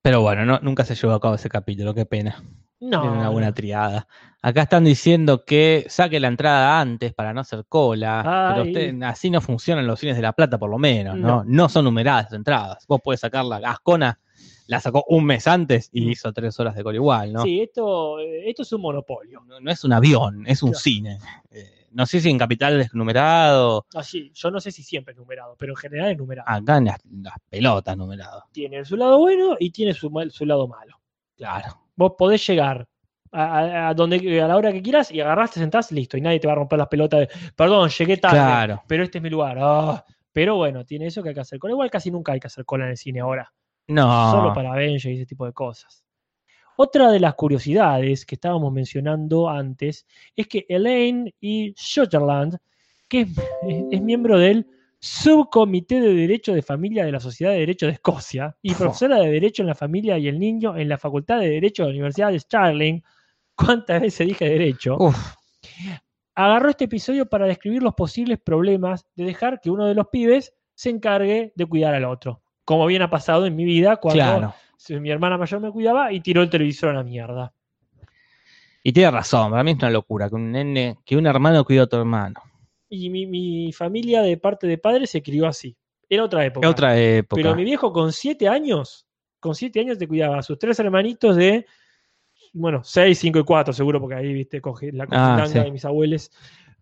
Pero bueno, no, nunca se llevó a cabo ese capítulo, qué pena. No. Era una buena triada. Acá están diciendo que saque la entrada antes para no hacer cola. Pero usted- así no funcionan los cines de La Plata, por lo menos, ¿no? No. No, son numeradas las entradas. Vos podés sacar la Gascona, la sacó un mes antes y Mm. hizo tres horas de cola igual, ¿no? Sí, esto, eh, esto es un monopolio. No, no es un avión, es un Claro. cine. Eh, no sé si en Capital es numerado, Así, yo no sé si siempre es numerado, pero en general es numerado. acá en las, las pelotas numerado. Tiene su lado bueno y tiene su, su lado malo. Claro. Vos podés llegar a, donde, a la hora que quieras y agarrás, te sentás, listo, y nadie te va a romper las pelotas de, perdón, llegué tarde, Claro. pero este es mi lugar. Ah, pero bueno, tiene eso que hay que hacer cola. Igual casi nunca hay que hacer cola en el cine ahora, No. solo para Avengers y ese tipo de cosas. Otra de las curiosidades que estábamos mencionando antes es que Elaine y Sutherland, que es, es miembro del Subcomité de Derecho de Familia de la Sociedad de Derecho de Escocia y profesora de Derecho en la Familia y el Niño en la Facultad de Derecho de la Universidad de Starling. ¿Cuántas veces dije derecho? Uf, Agarró este episodio para describir los posibles problemas de dejar que uno de los pibes se encargue de cuidar al otro. Como bien ha pasado en mi vida cuando claro. mi hermana mayor me cuidaba y tiró el televisor a la mierda. Y tiene razón, para mí es una locura que un nene, que un hermano cuida a otro hermano. Y mi, mi familia de parte de padre se crió así. Era otra época. Otra época. Pero mi viejo con siete años, con siete años te cuidaba a sus tres hermanitos de, bueno, seis, cinco y cuatro seguro, porque ahí, viste, coge la Ah, cojitanga sí. de mis abuelos.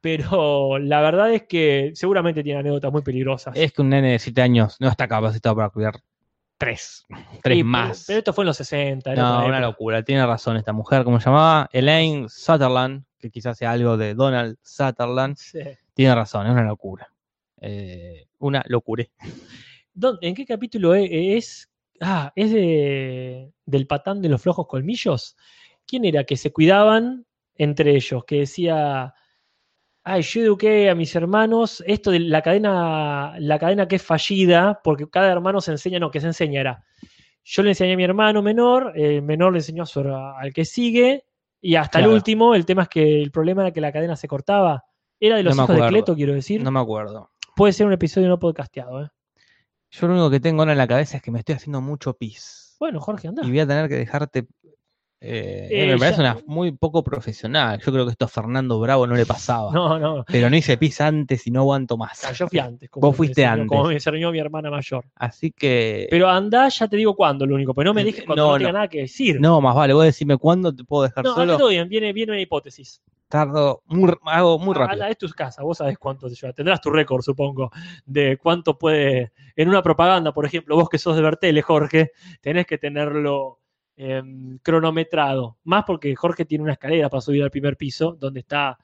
Pero la verdad es que seguramente tiene anécdotas muy peligrosas. Es que un nene de 7 años no está capacitado para cuidar tres. Tres Sí, más. Pero, esto fue en los 60. era no, una locura. Tiene razón esta mujer. ¿Cómo se llamaba? Elaine Sutherland, que quizás sea algo de Donald Sutherland. Sí. Tiene razón, es una locura. Eh, una locura. ¿Dónde- ¿En qué capítulo e- es? Ah, es de, del patán de los flojos colmillos. ¿Quién era? Que se cuidaban entre ellos, que decía, ay, yo eduqué a mis hermanos, esto de la cadena, la cadena que es fallida, porque cada hermano se enseña, no, que se enseña era, yo le enseñé a mi hermano menor, el menor le enseñó a su- al que sigue, y hasta Claro. el último, el tema es que el problema era que la cadena se cortaba. Era de los No hijos de. Cleto, quiero decir. No me acuerdo. Puede ser un episodio no podcasteado, ¿eh? Yo lo único que tengo ahora en la cabeza es que me estoy haciendo mucho pis. Bueno, Jorge, anda. Y voy a tener que dejarte eh, Eh, me parece ya- una muy poco profesional. Yo creo que esto a Fernando Bravo no le pasaba. No, no. Pero no hice pis antes y no aguanto más. Yo fui antes. como Vos fuiste enseñó- antes. Como me enseñó mi hermana mayor. Así que. Pero andá, ya te digo cuándo, lo único. Pero no me dejes cuando no, No, tenga no. nada que decir. No, más vale, vos decime cuándo te puedo dejar No, solo. todo bien, viene, viene una hipótesis. Tardo muy, hago muy Ah, rápido. la- es tu casa, vos sabés cuánto te lleva. Tendrás tu récord, supongo, de cuánto puede. En una propaganda, por ejemplo, vos que sos de Bertele, Jorge, tenés que tenerlo em, cronometrado. Más porque Jorge tiene una escalera para subir al primer piso, donde está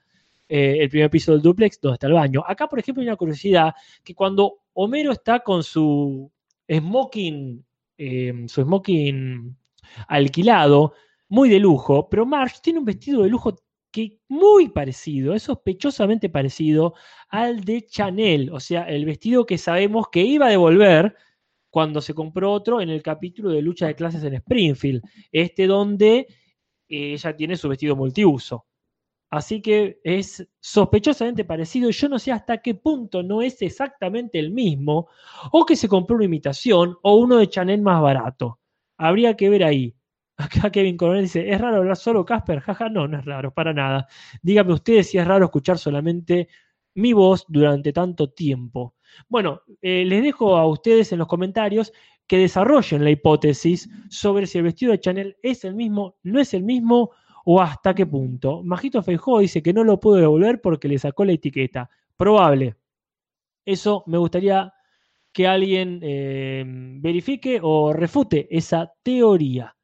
eh, el primer piso del duplex, donde está el baño. Acá, por ejemplo, hay una curiosidad que cuando Homero está con su smoking, em, su smoking alquilado, muy de lujo, pero Marge tiene un vestido de lujo que muy parecido, es sospechosamente parecido al de Chanel, o sea, el vestido que sabemos que iba a devolver cuando se compró otro en el capítulo de lucha de clases en Springfield, este donde eh, ella tiene su vestido multiuso. Así que es sospechosamente parecido yo no sé hasta qué punto no es exactamente el mismo o que se compró una imitación o uno de Chanel más barato. Habría que ver ahí. Acá Kevin Coronel dice, ¿es raro hablar solo Casper? Jaja, no, no es raro, para nada. Díganme ustedes si es raro escuchar solamente mi voz durante tanto tiempo. Bueno, eh, les dejo a ustedes en los comentarios que desarrollen la hipótesis sobre si el vestido de Chanel es el mismo, no es el mismo o hasta qué punto. Majito Feijó dice que no lo pudo devolver porque le sacó la etiqueta. Probable. Eso me gustaría que alguien eh, verifique o refute esa teoría.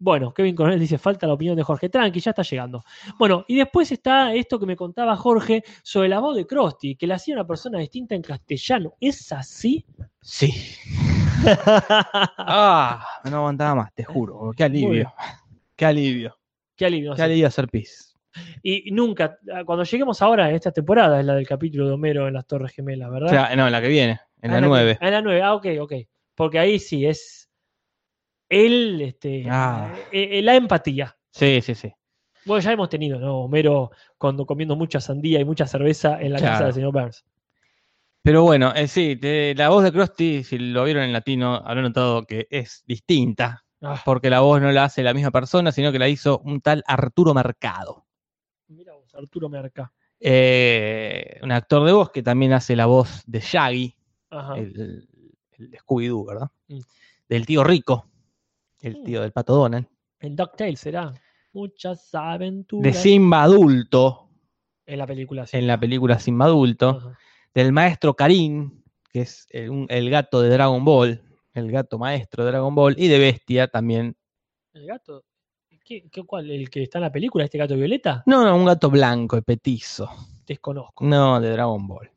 Bueno, Kevin Coronel dice, falta la opinión de Jorge. Tranqui, ya está llegando. Bueno, y después está esto que me contaba Jorge sobre la voz de Krusty, que la hacía una persona distinta en castellano. ¿Es así? Sí. Ah, no aguantaba más, te juro. Qué alivio. Qué alivio. Qué alivio. Qué alivio hacer pis. Y nunca, cuando lleguemos ahora a esta temporada, es la del capítulo de Homero en las Torres Gemelas, O ¿verdad? sea, no, en la que viene, en Ah, la que- 9. ah, En la 9, ah, ok, ok. Porque ahí sí es él, este, Ah. eh, eh, la empatía. Sí, sí, sí. Bueno, ya hemos tenido, ¿no? Homero cuando comiendo mucha sandía y mucha cerveza en la casa del señor Burns. Pero bueno, eh, sí, te- la voz de Krusty, si lo vieron en latino, habrán notado que es distinta, Ah, porque la voz no la hace la misma persona, sino que la hizo un tal Arturo Mercado. mira vos, Arturo Merca. Eh, un actor de voz que también hace la voz de Shaggy, Ajá. el, el Scooby-Doo, ¿verdad? Mm. Del tío Rico, el Mm. tío del pato Donald. En DuckTales será. Muchas De aventuras. Simba adulto, En la película, sí. en la película Simba adulto. Ajá. Del maestro Karim, que es el, un- el gato de Dragon Ball, el gato maestro de Dragon Ball, y de Bestia también. ¿El gato? ¿Qué, qué, cuál? ¿El que está en la película, este gato violeta? No, no, un gato blanco, petizo. Desconozco. No, de Dragon Ball.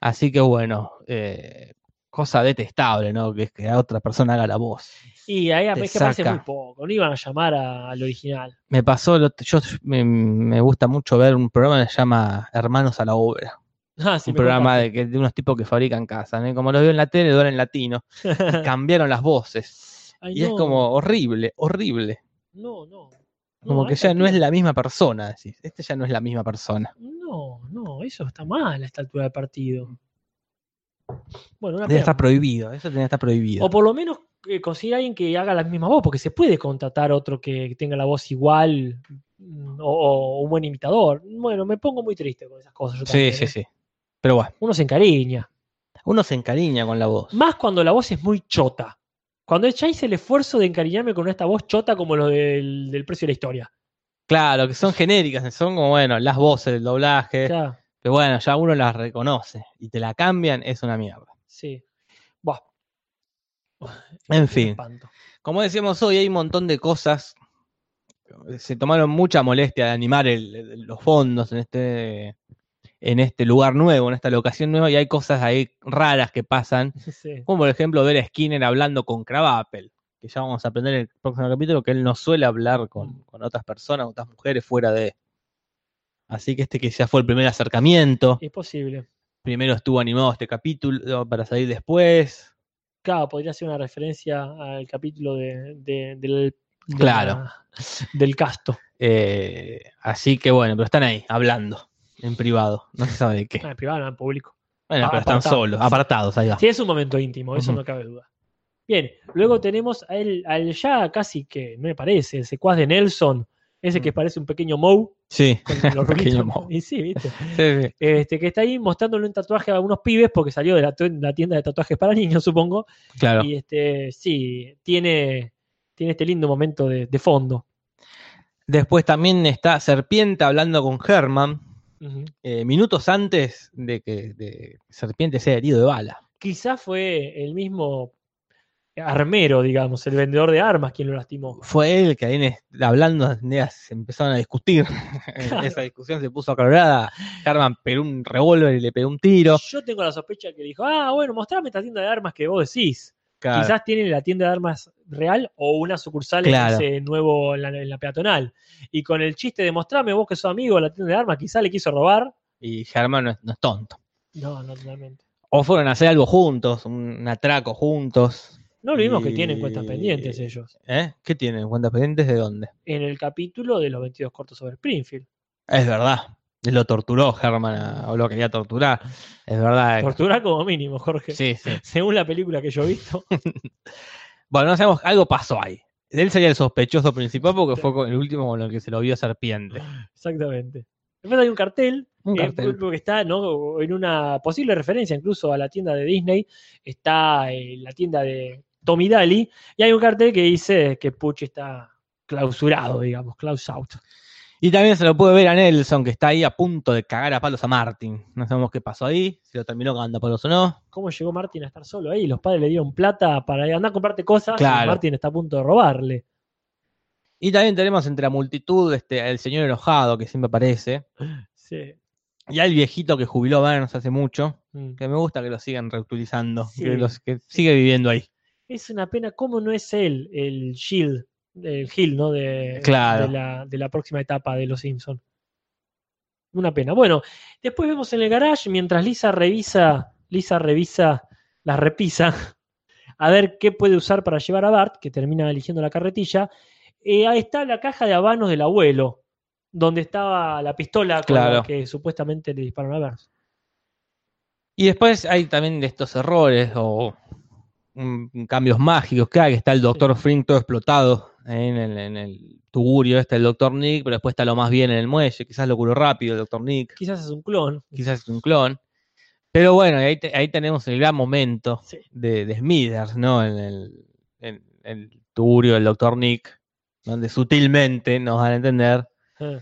Así que bueno, eh, cosa detestable, ¿no? Que es que otra persona haga la voz. Y ahí es que parece muy poco. No iban a llamar a- al original. Me pasó, yo me, me gusta mucho ver un programa que se llama Hermanos a la Obra. Ah, sí, un programa de, unos tipos que fabrican casas. Y Como lo veo en la tele, lo en latino. cambiaron las voces. Ay, Y es como horrible, horrible. No, no. Como No, que ya no es la misma persona, decís. Este ya no es la misma persona. No, no, eso está mal a esta altura del partido. Bueno, una Debe estar prohibido, eso tenía que estar prohibido. O por lo menos eh, conseguir a alguien que haga la misma voz, porque se puede contratar otro que tenga la voz igual mm, o, o un buen imitador. Bueno, me pongo muy triste con esas cosas. yo Sí, también, sí, ¿eh? sí. Pero bueno, Uno se encariña. uno se encariña con la voz. Más cuando la voz es muy chota. Cuando ya hice el esfuerzo de encariñarme con esta voz chota como lo del, del precio de la historia. Claro, que son genéricas, son como, bueno, las voces del doblaje. Pero bueno, ya uno las reconoce y te la cambian, es una mierda. sí. Buah. En fin. Como decíamos hoy, hay un montón de cosas. Se tomaron mucha molestia de animar el- el- los fondos en este, en este lugar nuevo, en esta locación nueva, y hay cosas ahí raras que pasan. Sí. Como por ejemplo ver a Skinner hablando con Crabapple, que ya vamos a aprender en el próximo capítulo que él no suele hablar con, con otras personas, otras mujeres fuera de. Así que este que ya fue el primer acercamiento. Es posible. Primero estuvo animado este capítulo para salir después. Claro, podría ser una referencia al capítulo de, de- del, de Claro. la- del casto. Eh, así que bueno, pero están ahí, hablando, en privado. No se sabe de qué. Ah, en privado, no en público. Bueno, Ah, pero están solos, apartados, ahí va. Sí, es un momento íntimo, eso no cabe duda. Bien, luego tenemos al, al ya casi que, no me parece, el secuaz de Nelson, ese que Mm. parece un pequeño Moe. Sí. los Pequeño. Moe. Y sí, ¿viste? Sí, sí. Este, que está ahí mostrándole un tatuaje a unos pibes porque salió de la, tienda de tatuajes para niños, supongo. Claro. Y este, sí, tiene, tiene este lindo momento de, de fondo. Después también está Serpiente hablando con Herman, eh, minutos antes de que de Serpiente sea herido de bala. Quizás fue el mismo armero, digamos, el vendedor de armas quien lo lastimó. Fue él que ahí hablando, se empezaron a discutir. Claro. Esa discusión se puso acalorada. Herman pegó un revólver y le pegó un tiro. Yo tengo la sospecha que dijo, ah, bueno, mostrame esta tienda de armas que vos decís. Claro. Quizás tiene la tienda de armas real o una sucursal Claro. en ese nuevo, en la, en la peatonal. Y con el chiste de mostrame vos que sos amigo de la tienda de armas, quizás le quiso robar. Y Herman no es, no es tonto. No, no totalmente. O fueron a hacer algo juntos, un atraco juntos. No olvidemos que Y- tienen cuentas pendientes ellos. ¿Eh? ¿Qué tienen? ¿Cuentas pendientes de dónde? En el capítulo de los 22 cortos sobre Springfield. Es verdad. Lo torturó Herman o lo quería torturar. Es verdad. Tortura como mínimo, Jorge. Sí, sí. Según la película que yo he visto. Bueno, no sabemos, algo pasó ahí. Él sería el sospechoso principal porque fue el último con el que se lo vio Serpiente. Exactamente. Después hay un cartel, Un eh, cartel. porque está ¿no? en una posible referencia incluso a la tienda de Disney. Está eh, la tienda de Tommy Daly. Y hay un cartel que dice que Pucci está clausurado, digamos, close out. Y también se lo puede ver a Nelson, que está ahí a punto de cagar a palos a Martin. No sabemos qué pasó ahí, si lo terminó cagando a palos o no. ¿Cómo llegó Martin a estar solo ahí? Los padres le dieron plata para ir, andar a comprarte cosas Claro. y Martin está a punto de robarle. Y también tenemos entre la multitud este, el señor enojado, que siempre aparece. Sí. Y al viejito que jubiló a Burns hace mucho, Mm. que me gusta que lo sigan reutilizando, Sí. que, los, que sigue viviendo ahí. Es una pena, ¿cómo no es él el Shield, el Hill, ¿no? De, Claro. de, la, de la próxima etapa de Los Simpsons. Una pena. Bueno, después vemos en el garage, mientras Lisa revisa, Lisa revisa, la repisa, a ver qué puede usar para llevar a Bart, que termina eligiendo la carretilla. eh, ahí está la caja de habanos del abuelo, donde estaba la pistola con la Claro. que supuestamente le dispararon a Bart. Y después hay también de estos errores o cambios mágicos que hay, está el Doctor Frink todo explotado en el, en el tugurio este el Doctor Nick, pero después está lo más bien en el muelle, quizás lo curó rápido el Doctor Nick, Quizás es un clon. quizás es un clon. Pero bueno, ahí, te- ahí tenemos el gran momento Sí. de, de Smithers, ¿no? En el, en el tugurio del Doctor Nick, donde sutilmente nos dan a entender Ah,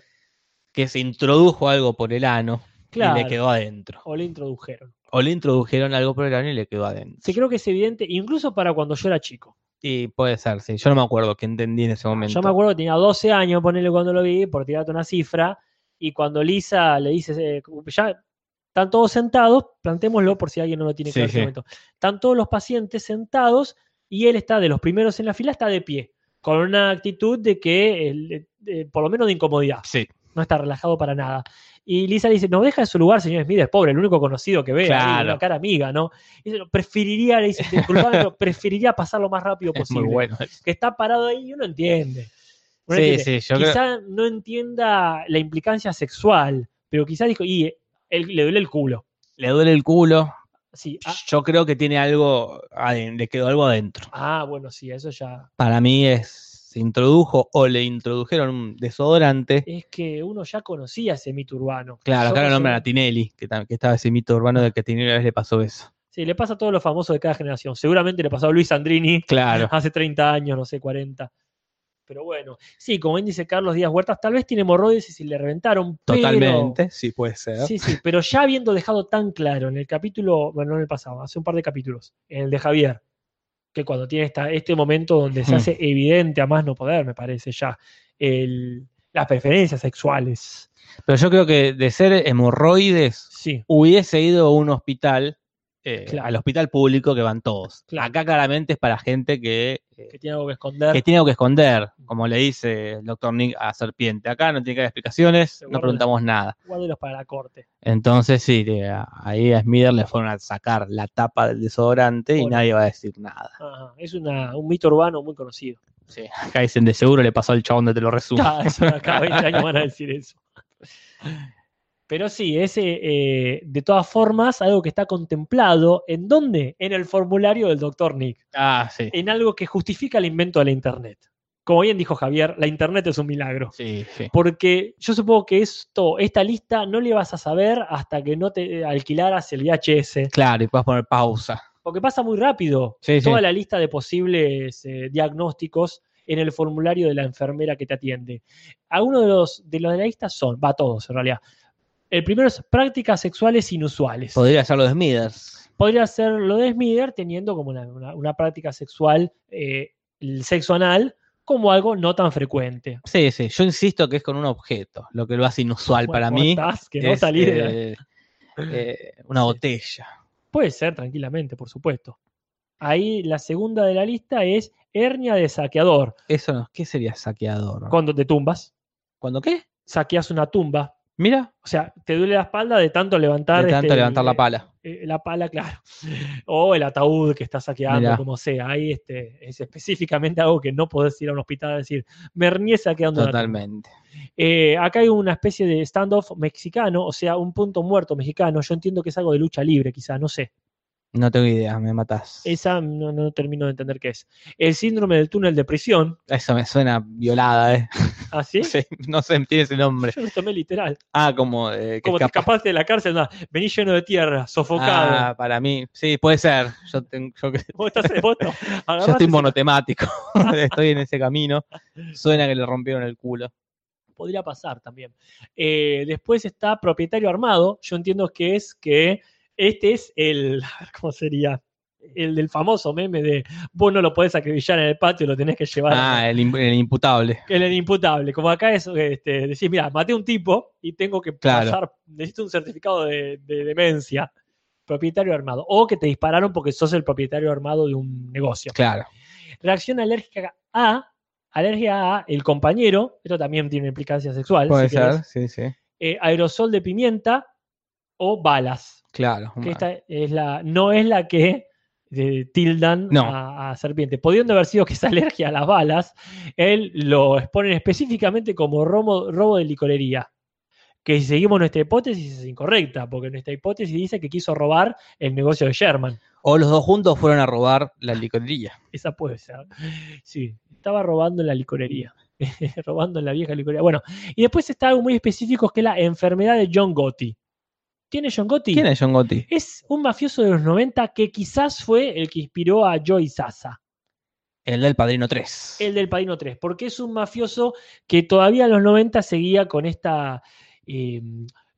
que se introdujo algo por el ano Claro. y le quedó adentro. O le introdujeron. O le introdujeron algo por el ano y le quedó adentro. Sí, creo que es evidente, incluso para cuando yo era chico. Y puede ser, sí. Yo no me acuerdo que entendí en ese momento. Yo me acuerdo que tenía 12 años, ponerle cuando lo vi, por tirarte una cifra, y cuando Lisa le dice, eh, ya están todos sentados, plantémoslo por si alguien no lo tiene Sí, claro en este sí. momento. Están todos los pacientes sentados y él está de los primeros en la fila, está de pie, con una actitud de que, eh, eh, por lo menos de incomodidad, Sí, no está relajado para nada. Y Lisa le dice, no deja en su lugar, señor Smith, es pobre, el único conocido que ve, Claro. una cara amiga, ¿no? Y dice, preferiría, le dice, disculpame, pero preferiría pasar lo más rápido es posible muy bueno. que está parado ahí y uno entiende. Uno Sí, entiende. sí, yo creo- Quizá no entienda la implicancia sexual, pero quizá dijo, y él, le duele el culo. Le duele el culo. Sí, ah, Yo creo que tiene algo, le quedó algo adentro. ah, bueno, sí, eso ya. Para mí es, se introdujo o le introdujeron un desodorante. Es que uno ya conocía ese mito urbano. Claro, acá lo nombran a Tinelli, que, estaba ese mito urbano de que a Tinelli una vez le pasó eso. Sí, le pasa a todos los famosos de cada generación. Seguramente le pasó a Luis Andrini Claro. hace 30 años, no sé, 40. Pero bueno, sí, como bien dice Carlos Díaz Huertas, tal vez tiene hemorroides y se le reventaron. pero- Totalmente, sí puede ser. Sí, sí, pero ya habiendo dejado tan claro en el capítulo, bueno, no en el pasado, hace un par de capítulos, en el de Javier, que cuando tiene esta, este momento donde se hace evidente a más no poder, me parece ya, el- las preferencias sexuales. Pero yo creo que de ser hemorroides, Sí, hubiese ido a un hospital, eh, Claro. al hospital público que van todos. Claro. Acá claramente es para gente que, eh, que tiene algo que esconder. que tiene algo que esconder, como le dice el doctor Nick a Serpiente. Acá no tiene que dar explicaciones, Se no preguntamos nada. Guárdelos para la corte. Entonces sí, eh, ahí a Smither le fueron a sacar la tapa del desodorante y nadie va a decir nada. Ajá, Es una- un mito urbano muy conocido. Sí, acá dicen de seguro le pasó al chabón de te lo resumo. Cada 20 años van a decir eso. Pero sí, es eh, eh, de todas formas algo que está contemplado. ¿En dónde? En el formulario del doctor Nick. Ah, sí. En algo que justifica el invento de la Internet. Como bien dijo Javier, la Internet es un milagro. Sí, sí. Porque yo supongo que esto, esta lista no le vas a saber hasta que no te alquilaras el VHS. Claro, y puedes poner pausa. Porque pasa muy rápido. Sí, sí. Toda la lista de posibles eh, diagnósticos en el formulario de la enfermera que te atiende. Algunos de los de los de la lista son, va todos en realidad. El primero es prácticas sexuales inusuales. Podría ser lo de Smithers. Podría ser lo de Smither teniendo como una, una- una práctica sexual, eh, el sexo anal, como algo no tan frecuente. Sí, sí. Yo insisto que es con un objeto, lo que lo hace inusual para ¿Cómo mí. estás? Que no es, salí de- eh, eh, una botella. Puede ser tranquilamente, por supuesto. Ahí la segunda de la lista es hernia de saqueador. Eso no, ¿qué sería saqueador? Cuando te tumbas, ¿Cuándo qué? saqueas una tumba. Mira, O sea, te duele la espalda de tanto levantar. de tanto este, levantar la el- pala. eh, la pala, claro. O el ataúd que está saqueando, Mirá. como sea. Ahí este, es específicamente algo que no podés ir a un hospital a decir, me hernié saqueando una tumba". Totalmente. Eh, acá hay una especie de standoff mexicano, o sea, un punto muerto mexicano. Yo entiendo que es algo de lucha libre, quizá, no sé. No tengo idea, me matás. Esa no, no termino de entender qué es. El síndrome del túnel de prisión. Eso me suena violada, ¿eh? ¿Ah, sí? Sí, no sé, tiene ese nombre. Yo lo tomé literal. Ah, como eh, que Como te escapa- escapaste de la cárcel, no, venís lleno de tierra, sofocado. Ah, para mí, sí, puede ser. Yo, ten- yo, Vos estás vos no, yo estoy monotemático. estoy en ese camino. Suena que le rompieron el culo. podría pasar también. Eh, después está propietario armado. Yo entiendo que es que este es el, a ver cómo sería, el del famoso meme de vos no lo podés acribillar en el patio, lo tenés que llevar. Ah, el, el imputable. el, el imputable. Como acá es, este, decís, mira, maté a un tipo y tengo que Claro. pasar, necesito un certificado de, de demencia. Propietario armado. O que te dispararon porque sos el propietario armado de un negocio. Claro. Reacción alérgica a, alergia a el compañero, esto también tiene implicancia sexual. Puede si ser, sí, sí. Eh, aerosol de pimienta o balas. Claro. Que esta es la, no es la que eh, tildan No. a, a serpiente. Pudiendo haber sido que es alergia a las balas, él lo exponen específicamente como robo, robo de licorería. Que si seguimos nuestra hipótesis es incorrecta, porque nuestra hipótesis dice que quiso robar el negocio de Sherman. O los dos juntos fueron a robar la licorería. Esa puede ser. Sí, estaba robando la licorería. robando en la vieja licorería. Bueno, y después está algo muy específico que es la enfermedad de John Gotti. ¿Tiene John Gotti? ¿Quién es John Gotti? Es un mafioso de los 90 que quizás fue el que inspiró a Joey Sasa, El del Padrino 3. el del Padrino 3, porque es un mafioso que todavía en los 90 seguía con esta eh,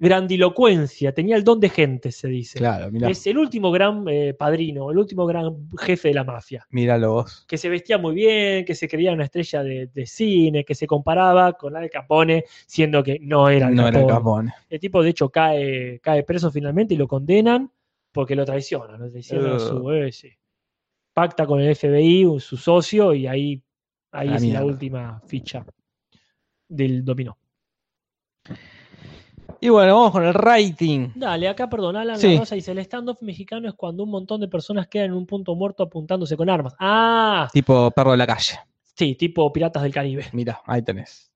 grandilocuencia, tenía el don de gente, se dice. Claro, mirá, Es el último gran eh, padrino, el último gran jefe de la mafia. míralo vos. que se vestía muy bien, que se creía una estrella de, de cine, que se comparaba con Al Capone, siendo que no era Al No era Capone. el Capone. El tipo, de hecho, cae, cae preso finalmente y lo condenan porque lo traiciona, lo a su eh, sí. Pacta con el FBI, su socio, y ahí, ahí la es la última ficha del dominó. Y bueno, vamos con el rating. Dale, acá, perdón, Alan Sí. Rosa dice, el standoff mexicano es cuando un montón de personas quedan en un punto muerto apuntándose con armas. Ah, Tipo perro de la calle. sí, tipo Piratas del Caribe. Mira, ahí tenés.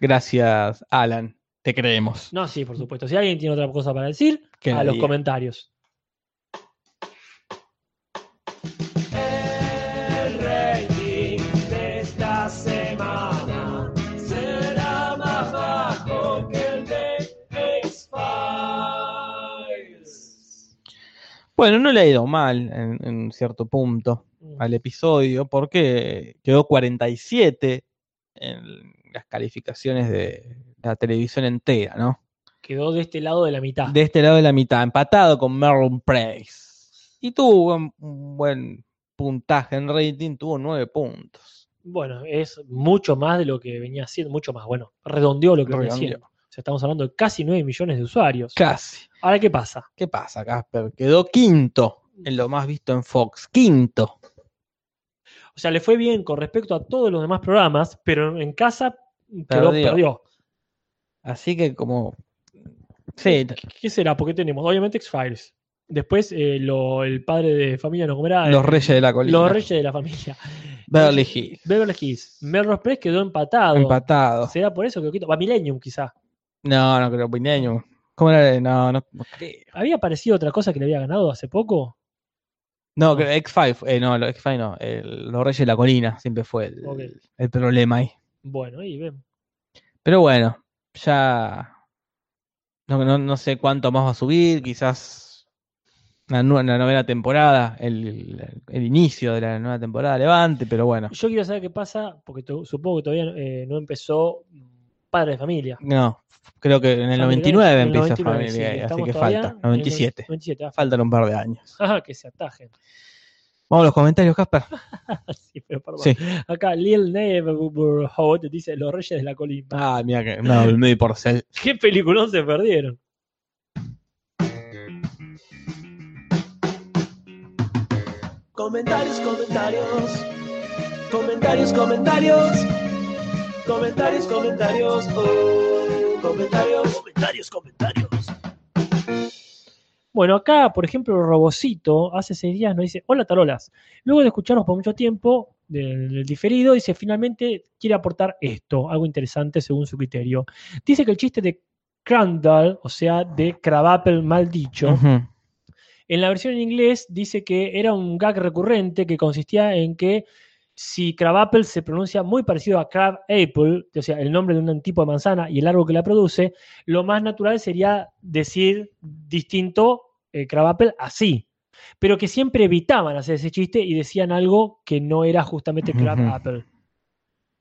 Gracias, Alan. Te creemos. No, sí, por supuesto. Si alguien tiene otra cosa para decir, Que a los comentarios. Bueno, no le ha ido mal en, en cierto punto al episodio porque quedó 47 en las calificaciones de la televisión entera, ¿no? Quedó de este lado de la mitad. De este lado de la mitad, empatado con Merlin Price. Y tuvo un, un buen puntaje en rating, tuvo 9 puntos. Bueno, es mucho más de lo que venía haciendo, mucho más. Bueno, redondeó lo que venía Redondeó. haciendo. O sea, estamos hablando de casi 9 millones de usuarios. Casi. Ahora, ¿qué pasa? ¿Qué pasa, Casper? Quedó quinto en lo más visto en Fox. Quinto. O sea, le fue bien con respecto a todos los demás programas, pero en casa quedó, Perdió. perdió. Así que como... Sí, ¿Qué, qué será? Porque tenemos, obviamente, X-Files. Después, eh, lo- el padre de familia no comerá. los reyes de la colina. Los reyes de la familia. Beverly Hills. Beverly Hills. Melrose Place quedó empatado. Empatado. ¿Será por eso que lo quito? Va Millennium, quizá. No, no creo, Millennium. ¿Cómo era? No, no, no creo. ¿Había aparecido otra cosa que le había ganado hace poco? No, No. creo- X5, eh, no, lo- X5 no, el- los Reyes de la Colina siempre fue el, problema ahí. Bueno, ahí ven. Pero bueno, ya no, no, no sé cuánto más va a subir, quizás la, la novena temporada, el, el inicio de la nueva temporada levante, pero bueno, Yo quiero saber qué pasa, porque supongo que todavía eh, no empezó Padre de Familia. no, creo que en el Family 99 Guy, en el empieza 99, Family sí, así que falta, en el 97, 97, ah, faltan un par de años. ah, que se atajen. Vamos a los comentarios, Casper. Sí, pero perdón. Sí. Acá Lil Neighborhood dice Los Reyes de la Colina. Ah, mira que no, el medio porcel. ¿Qué peliculón se perdieron? Comentarios, comentarios. Comentarios, comentarios. Comentarios, comentarios. Oh, comentarios, comentarios, comentarios. Bueno, acá, por ejemplo, Robocito hace seis días nos dice, hola tarolas. Luego de escucharnos por mucho tiempo del, diferido, dice, finalmente quiere aportar esto, algo interesante según su criterio. Dice que el chiste de Crandall, o sea, de Crabapple mal dicho, en la versión en inglés dice que era un gag recurrente que consistía en que si Crabapple se pronuncia muy parecido a Crab Apple, o sea, el nombre de un tipo de manzana y el árbol que la produce, lo más natural sería decir distinto eh, Crabapple así. Pero que siempre evitaban hacer ese chiste y decían algo que no era justamente Crab. Apple.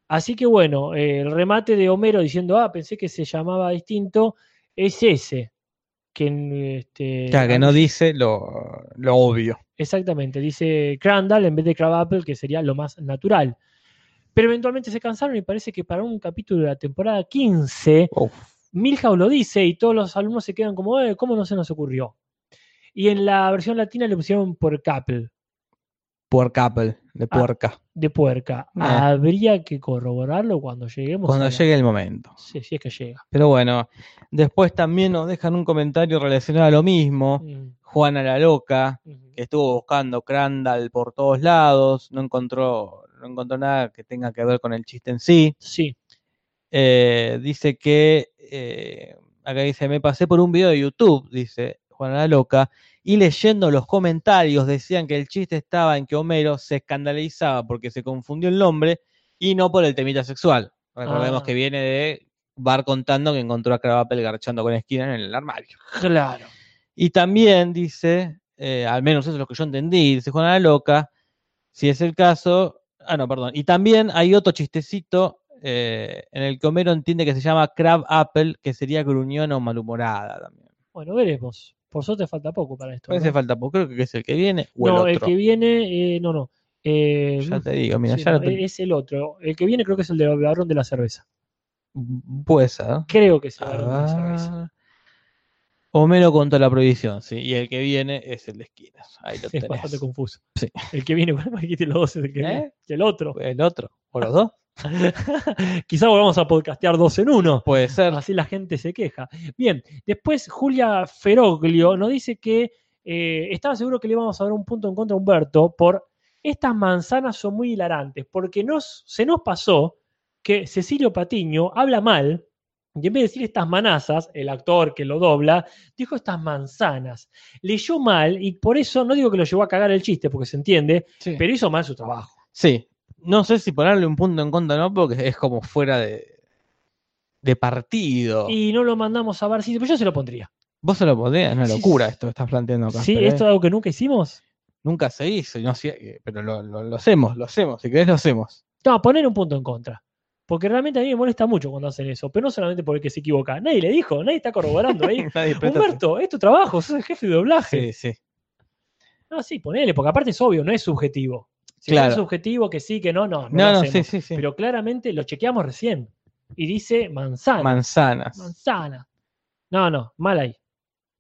Así que bueno, eh, el remate de Homero diciendo, ah, pensé que se llamaba distinto, es ese. Que, este, Claro, que no dice lo, lo obvio. Exactamente, dice Crandall en vez de Crabapple, que sería lo más natural. Pero eventualmente se cansaron y parece que para un capítulo de la temporada 15, Uf. Milhouse lo dice y todos los alumnos se quedan como, "Eh, ¿cómo no se nos ocurrió? Y en la versión latina le pusieron por Capel, Puercapel, de Ah, puerca. de puerca. Ah. Habría que corroborarlo cuando lleguemos. Cuando llegue el momento. Sí, sí, es que llega. Pero bueno, después también nos dejan un comentario relacionado a lo mismo. Mm, Juana la loca, que estuvo buscando Crandall por todos lados, no encontró, no encontró nada que tenga que ver con el chiste en sí. Sí, Eh, dice que, eh, acá dice, me pasé por un video de YouTube, dice Juana la loca, y leyendo los comentarios decían que el chiste estaba en que Homero se escandalizaba porque se confundió el nombre y no por el temita sexual. Recordemos Ah. que viene de Bar contando que encontró a Crabapple garchando con esquina en el armario. claro. Y también dice, eh, al menos eso es lo que yo entendí, dice Juana la Loca, si es el caso, ah, no, perdón. Y también hay otro chistecito eh, en el que Homero entiende que se llama Crab Apple, que sería gruñona o malhumorada también. Bueno, veremos. Por suerte falta poco para esto. Parece ¿no? falta poco, creo que es el que viene o no, el que viene, eh, no, no. Eh, Ya te digo, mira, sí, ya no, te- es el otro. El que viene creo que es el de Barón de la cerveza. puede ser. Creo que es el A Barón de la cerveza. ver. Homero contra la prohibición, sí. Y el que viene es el de esquinas. Ahí lo Es tenés. bastante confuso. Sí. El que viene, bueno, dijiste los dos, el que viene. ¿Eh? Y el otro. El otro, o los dos. Quizá volvamos a podcastear dos en uno. Puede ser. Así la gente se queja. Bien, después Julia Feroglio nos dice que eh, estaba seguro que le íbamos a dar un punto en contra a Humberto por estas manzanas son muy hilarantes, porque nos, se nos pasó que Cecilio Patiño habla mal y en vez de decir estas manazas, el actor que lo dobla, dijo estas manzanas. Leyó mal y por eso no digo que lo llevó a cagar el chiste, porque se entiende, Sí. pero hizo mal su trabajo. Sí, no sé si ponerle un punto en contra o no, porque es como fuera de, de partido. Y no lo mandamos a ver si pero yo se lo pondría. Vos se lo pondrías, es una locura sí. esto que estás planteando acá. Sí, pero, esto es eh, algo que nunca hicimos. Nunca se hizo, no sé, pero lo, lo- lo hacemos, lo hacemos, si querés lo hacemos. No, poner un punto en contra. Porque realmente a mí me molesta mucho cuando hacen eso, pero no solamente por el que se equivoca. Nadie le dijo, nadie está corroborando ahí. Nadie Humberto, es tu trabajo, sos el jefe de doblaje. Sí, sí. No, sí, ponele, porque aparte es obvio, no es subjetivo. Si Claro. es subjetivo, que sí, que no, no. No, No, lo no, sí, hacemos. sí, sí. Pero claramente lo chequeamos recién. Y dice manzana. Manzanas. manzana. No, no, mal ahí.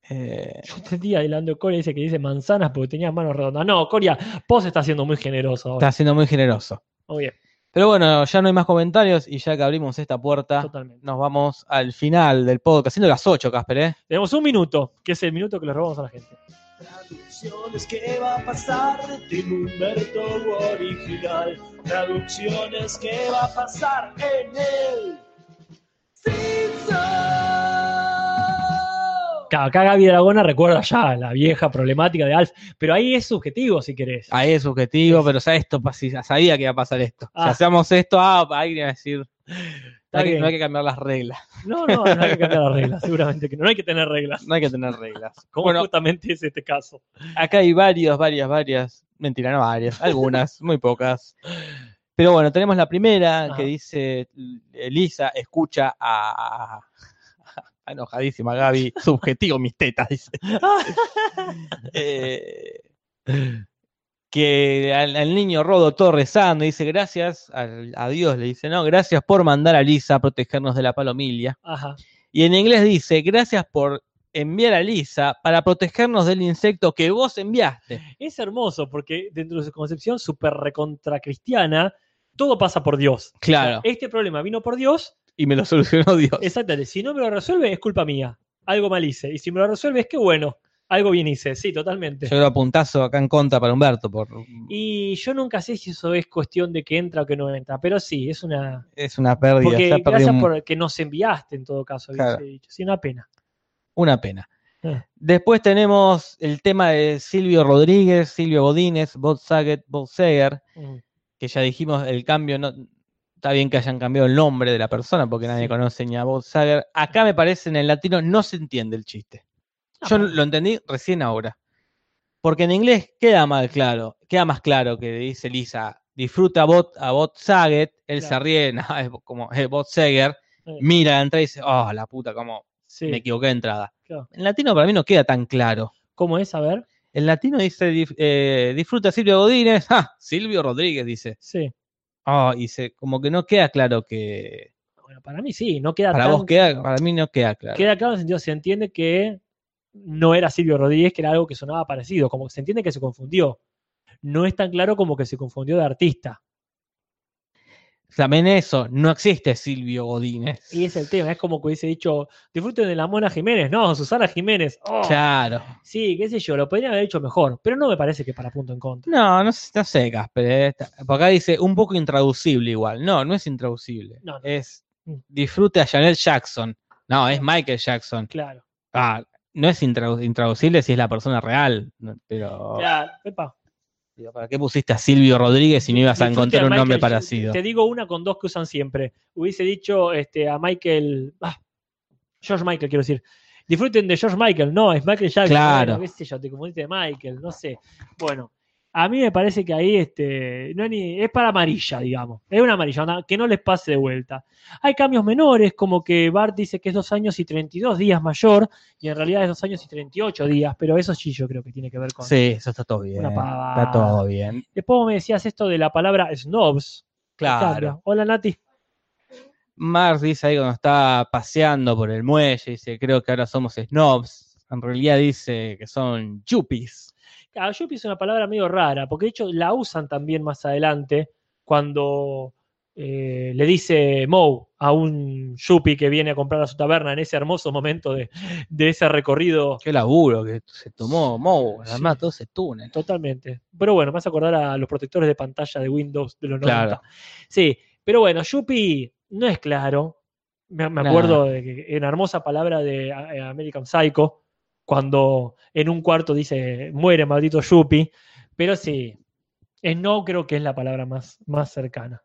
Eh, Yo entendía de Coria, dice que dice manzanas porque tenía manos redondas. No, Coria, vos estás siendo muy generoso ahora. está siendo muy generoso. Muy bien, Pero bueno, ya no hay más comentarios y ya que abrimos esta puerta, totalmente. nos vamos al final del podcast, siendo las 8, Casper, ¿eh? Tenemos un minuto, que es el minuto que le robamos a la gente. Traducciones, ¿qué va a pasar de Tim Humberto original? Traducciones, ¿qué va a pasar en el Simpson? Claro, acá Gaby Dragona recuerda ya la vieja problemática de Alf, pero ahí es subjetivo si querés. Ahí es subjetivo, pero ya esto ya sabía que iba a pasar esto. Si Ah. hacemos esto, ah, alguien iba a decir. No hay, que, bien. no hay que cambiar las reglas. No, no, no hay que cambiar las reglas, seguramente que no, no hay que tener reglas. No hay que tener reglas. Como Bueno, justamente es este caso. acá hay varios, varias, varias. Mentira, no varias. Algunas, muy pocas. Pero bueno, tenemos la primera Ajá. que dice: Elisa escucha a. a- enojadísima Gaby, subjetivo mis tetas, dice. Eh, que al, al niño Rodo todo rezando, dice gracias a Dios, le dice, no, gracias por mandar a Lisa a protegernos de la palomilia. Ajá. Y en inglés dice, gracias por enviar a Lisa para protegernos del insecto que vos enviaste. Es hermoso porque dentro de su concepción súper recontra cristiana, todo pasa por Dios. Claro. O sea, este problema vino por Dios, Y me lo solucionó Dios. exactamente. Si no me lo resuelve, es culpa mía. Algo mal hice. Y si me lo resuelve, es que bueno, algo bien hice. Sí, totalmente. Yo creo puntazo acá en contra para Humberto. Por, Y yo nunca sé si eso es cuestión de que entra o que no entra, pero sí, es una. es una pérdida. Porque ya gracias un- por que nos enviaste en todo caso, Claro. dicho. Sí, una pena. Una pena. Eh. Después tenemos el tema de Silvio Rodríguez, Silvio Godínez, Bob Saget, Bob Seger. Mm. que ya dijimos el cambio, no, está bien que hayan cambiado el nombre de la persona porque nadie Sí. conoce ni a Bob Sager. Acá me parece en el latino no se entiende el chiste. Yo Ah, lo entendí recién ahora. Porque en inglés queda mal claro, queda más claro que dice Lisa, disfruta a Bot, a Bot Saget, él se Claro. no, es como es Bot Seger, eh, mira la entrada y dice, oh, la puta, como sí, me equivoqué de entrada. claro. En latino para mí no queda tan claro. ¿Cómo es? A ver. En latino dice, eh, disfruta Silvio Godínez, ah, Silvio Rodríguez dice. Sí. Ah, y se, como que no queda claro que. Bueno, para mí sí, no queda Para tan vos queda, para mí no queda claro. Queda claro en el sentido, se entiende que no era Silvio Rodríguez, que era algo que sonaba parecido, como se entiende que se confundió. No es tan claro como que se confundió de artista. También eso, no existe Silvio Godínez. Y es el tema, es como que hubiese dicho, disfruten de la Mona Jiménez, no, Susana Jiménez. Oh, Claro. Sí, qué sé yo, lo podrían haber hecho mejor, pero no me parece que para punto en contra. No, no, no sé, Casper. Porque acá dice un poco intraducible igual. No, no es intraducible. No, no. Es disfrute a Janet Jackson. No, es Michael Jackson. Claro. Ah, no es intradu- intraducible si es la persona real. Pero, Claro, epa. ¿para qué pusiste a Silvio Rodríguez si no ibas a encontrar un Michael nombre parecido? Te digo una con dos que usan siempre. Hubiese dicho este, a Michael. ah, George Michael, quiero decir. Disfruten de George Michael. No, es Michael Jackson. Claro. Bueno, qué sé yo, te confundiste de Michael. No sé. Bueno, a mí me parece que ahí este, no es, ni- es para amarilla, digamos. Es una amarilla, que no les pase de vuelta. Hay cambios menores, como que Bart dice que es dos años y 32 días mayor, y en realidad es dos años y 38 días, pero eso sí yo creo que tiene que ver con. Sí, eso está todo bien. Está todo bien. Después vos me decías esto de la palabra snobs. Claro. Hola Nati. Mars dice ahí cuando está paseando por el muelle, dice, creo que ahora somos snobs. En realidad dice que son yuppies. Claro, yuppie es una palabra medio rara, porque de hecho la usan también más adelante cuando eh, le dice Moe a un yuppie que viene a comprar a su taberna en ese hermoso momento de, de ese recorrido Qué laburo que se tomó Moe, además Sí. todo ese túnel. totalmente. Pero bueno, a acordar a los protectores de pantalla de Windows de los 90. Claro. Sí, pero bueno, yuppie no es claro. Me, me Nah. acuerdo de que en hermosa palabra de eh, American Psycho, cuando en un cuarto dice muere maldito yuppie, pero sí, es no creo que es la palabra más, más cercana.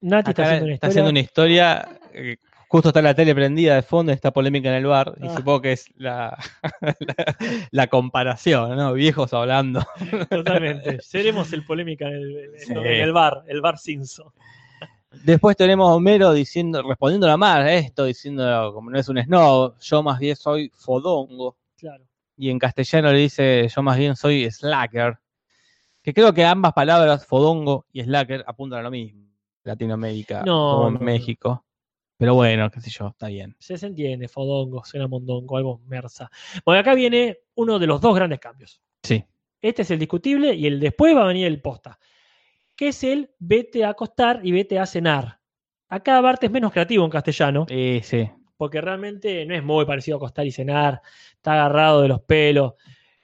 Nati está haciendo una está historia. haciendo una historia, eh, justo está la tele prendida de fondo, está polémica en el bar, y Ah. supongo que es la, la, la comparación, ¿no? Viejos hablando. Totalmente. Seremos el polémica en el, en- Sí. en el bar, el bar Simpson. Después tenemos a Homero diciendo, respondiendo a Mar esto, diciendo como no es un snob, yo más bien soy fodongo. Claro. y en castellano le dice yo más bien soy slacker. Que creo que ambas palabras, fodongo y slacker, apuntan a lo mismo. Latinoamérica No, como no, no. México. Pero bueno, qué sé yo, está bien. Se, se entiende, fodongo, suena mondongo, algo mersa. Bueno, acá viene uno de los dos grandes cambios. Sí. Este es el discutible y el después va a venir el posta, que es el vete a acostar y vete a cenar. Acá Bart es menos creativo en castellano, Eh, sí. Porque realmente no es muy parecido a acostar y cenar, está agarrado de los pelos,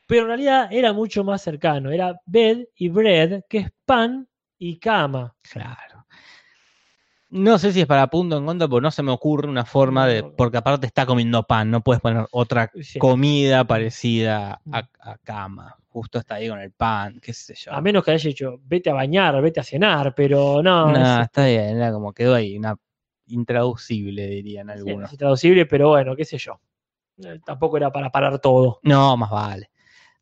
pero en realidad era mucho más cercano, era bed y bread, que es pan y cama. Claro. No sé si es para punto en contra, porque no se me ocurre una forma de. No. Porque aparte está comiendo pan, no puedes poner otra Sí. comida parecida a, a cama. Justo está ahí con el pan, qué sé yo. A menos que haya dicho, vete a bañar, vete a cenar, pero no. Es- está bien, era como quedó ahí, una intraducible, dirían sí, algunos. es intraducible, pero bueno, qué sé yo. Eh, Tampoco era para parar todo. No, más vale.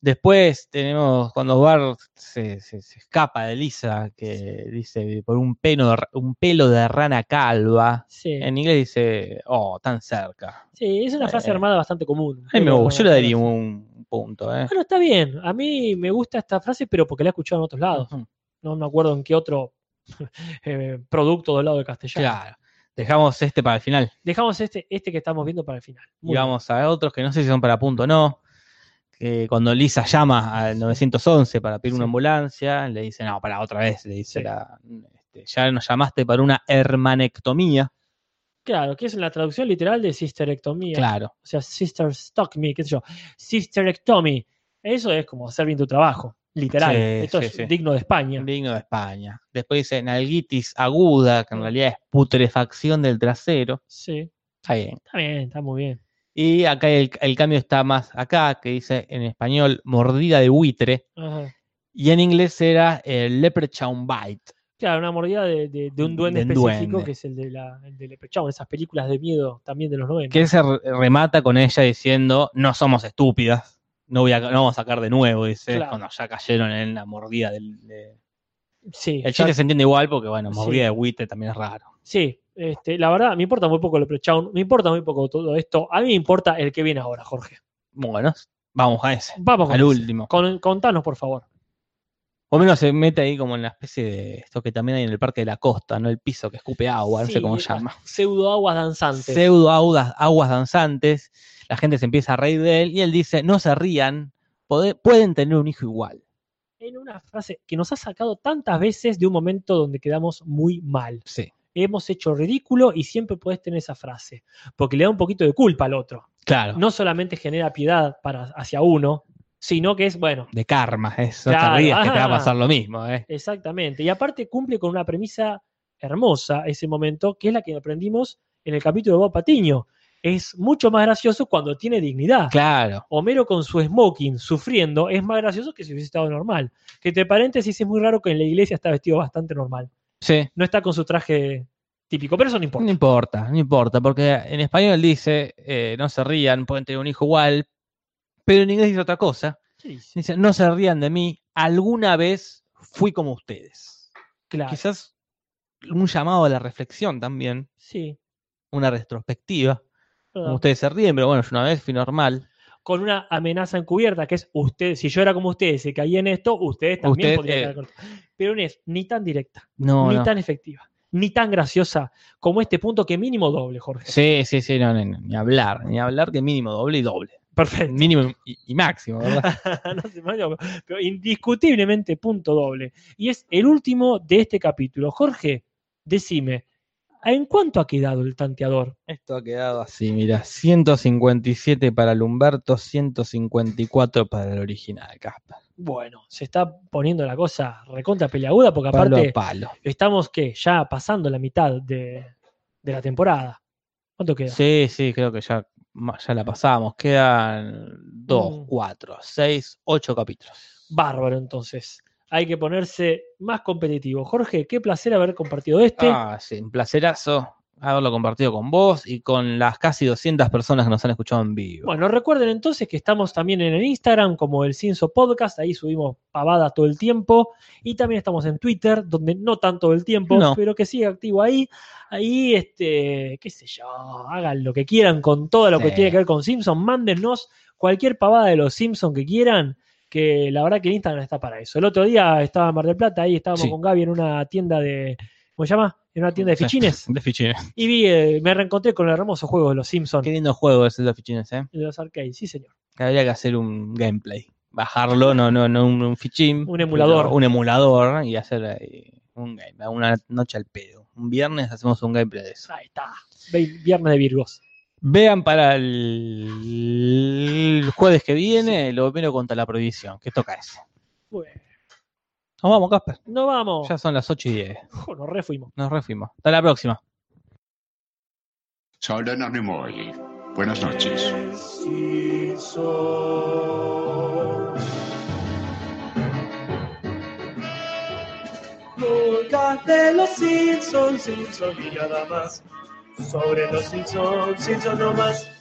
Después tenemos cuando Bart se, se- se escapa de Lisa, que dice por un pelo, un pelo de rana calva. Sí, En inglés dice, oh, tan cerca. sí es una frase Eh, armada bastante común. A mí me gusta, yo le daría un punto, ¿eh? Bueno, está bien. A mí me gusta esta frase, pero porque la he escuchado en otros lados. No me acuerdo en qué otro eh, producto del lado de castellano. Claro. Dejamos este para el final. Dejamos este, este que estamos viendo para el final. Muy Y vamos a otros que no sé si son para punto o no. Que cuando Lisa llama al 911 para pedir una ambulancia, le dice, no, para otra vez, le dice Sí. la, este, ya nos llamaste para una hermanectomía. Claro, que es la traducción literal de sisterectomía. Claro. O sea, sister stock me, qué sé yo. Sisterectomy. Eso es como hacer bien tu trabajo. Literal. Sí, Esto sí, es sí. digno de España. Digno de España. Después dice nalguitis aguda, que en Mm. realidad es putrefacción del trasero. Sí. Está bien. Está bien, está muy bien. Y acá el, el cambio está más acá, que dice en español mordida de buitre. Ajá. Y en inglés era el leprechaun bite. Claro, una mordida de, de- de un duende De específico, duende. que es el de la el de Leprechaun, esas películas de miedo también de los 90. Que se re- remata con ella diciendo, no somos estúpidas, no, voy a, no vamos a sacar de nuevo, dice, Claro. cuando ya cayeron en la mordida del... de- Sí, El chiste se entiende igual porque, bueno, Sí. mordida de buitre también es raro. sí este, la verdad, me importa muy poco Leprechaun, me importa muy poco todo esto. A mí me importa el que viene ahora, Jorge. Bueno, vamos a ese. Vamos con Al ese. último. Con- contanos, por favor. O menos se mete ahí como en la especie de esto que también hay en el Parque de la Costa, ¿no? El piso que escupe agua, no sé cómo se llama. Pseudo aguas danzantes. Pseudo aguas, aguas danzantes. La gente se empieza a reír de él y él dice, no se rían, pueden tener un hijo igual. en una frase que nos ha sacado tantas veces de un momento donde quedamos muy mal. Sí, Hemos hecho ridículo y siempre puedes tener esa frase, porque le da un poquito de culpa al otro. claro. No solamente genera piedad para, hacia uno, sino que es, bueno, De karma, eso. Claro, te rías que te va a pasar lo mismo, ¿eh? exactamente. Y aparte cumple con una premisa hermosa ese momento, que es la que aprendimos en el capítulo de Bob Patiño. Es mucho más gracioso cuando tiene dignidad. Claro. Homero con su smoking sufriendo es más gracioso que si hubiese estado normal. Que entre paréntesis es muy raro que en la iglesia está vestido bastante normal. Sí. No está con su traje típico, pero eso no importa. No importa, no importa, porque en español dice, eh, no se rían, pueden tener un hijo igual, pero en inglés dice otra cosa. ¿Qué dice? Dice, no se rían de mí, alguna vez fui como ustedes. Claro. Quizás un llamado a la reflexión también, Sí. una retrospectiva. Ustedes se ríen, pero bueno, yo una vez fui normal. Con una amenaza encubierta, que es usted, si yo era como ustedes, se caía en esto, ustedes también Usted, podrían eh. Pero no es ni tan directa, No, ni no. tan efectiva, ni tan graciosa como este punto que mínimo doble, Jorge. Sí, sí, sí, no, no, ni hablar, ni hablar que mínimo doble y doble. Perfecto. Mínimo y, y máximo, ¿verdad? no pero indiscutiblemente punto doble. Y es el último de este capítulo. Jorge, decime, ¿en cuánto ha quedado el tanteador? Esto ha quedado así, mira, 157 para el Humberto, 154 para el original, Casper. Bueno, se está poniendo la cosa recontra peleaguda porque Palo aparte palo. estamos que ya pasando la mitad de, de la temporada. ¿Cuánto queda? Sí, sí, creo que ya, ya la pasamos. Quedan 2, Mm. 4, 6, 8 capítulos. Bárbaro, entonces. Hay que ponerse más competitivo. Jorge, qué placer haber compartido este. Ah, sí, un placerazo haberlo compartido con vos y con las casi 200 personas que nos han escuchado en vivo. Bueno, recuerden entonces que estamos también en el Instagram como el Cinso Podcast, ahí subimos pavadas todo el tiempo y también estamos en Twitter, donde no tanto el tiempo, No. pero que sigue activo ahí. Ahí, este, qué sé yo, hagan lo que quieran con todo lo que tiene que ver con Simpson, mándennos cualquier pavada de los Simpson que quieran, que la verdad que el Instagram está para eso. El otro día estaba en Mar del Plata, ahí estábamos Sí. con Gaby en una tienda de, ¿cómo se llama? En una tienda de fichines. De fichines. Y vi, eh, me reencontré con el hermoso juego de los Simpsons, Qué lindo juego es el de fichines, ¿eh? de los arcades, sí señor. Habría que hacer un gameplay. Bajarlo, no, no, no un, un fichín. Un emulador. Un emulador y hacer ahí un game, una noche al pedo. Un viernes hacemos un gameplay de eso. Ahí está. Viernes de Virgos. Vean para el, el jueves que viene lo primero contra la prohibición, que toca ese. Bueno. Nos vamos, Casper. No vamos. Ya son las 8 y 10. Jo, nos refuimos. Nos refuimos. Hasta la próxima. Solo Anonymoi. Buenas noches. Nunca de los Simpsons, Simpsons y nada más. Sobre los Simpsons, Simpsons no más.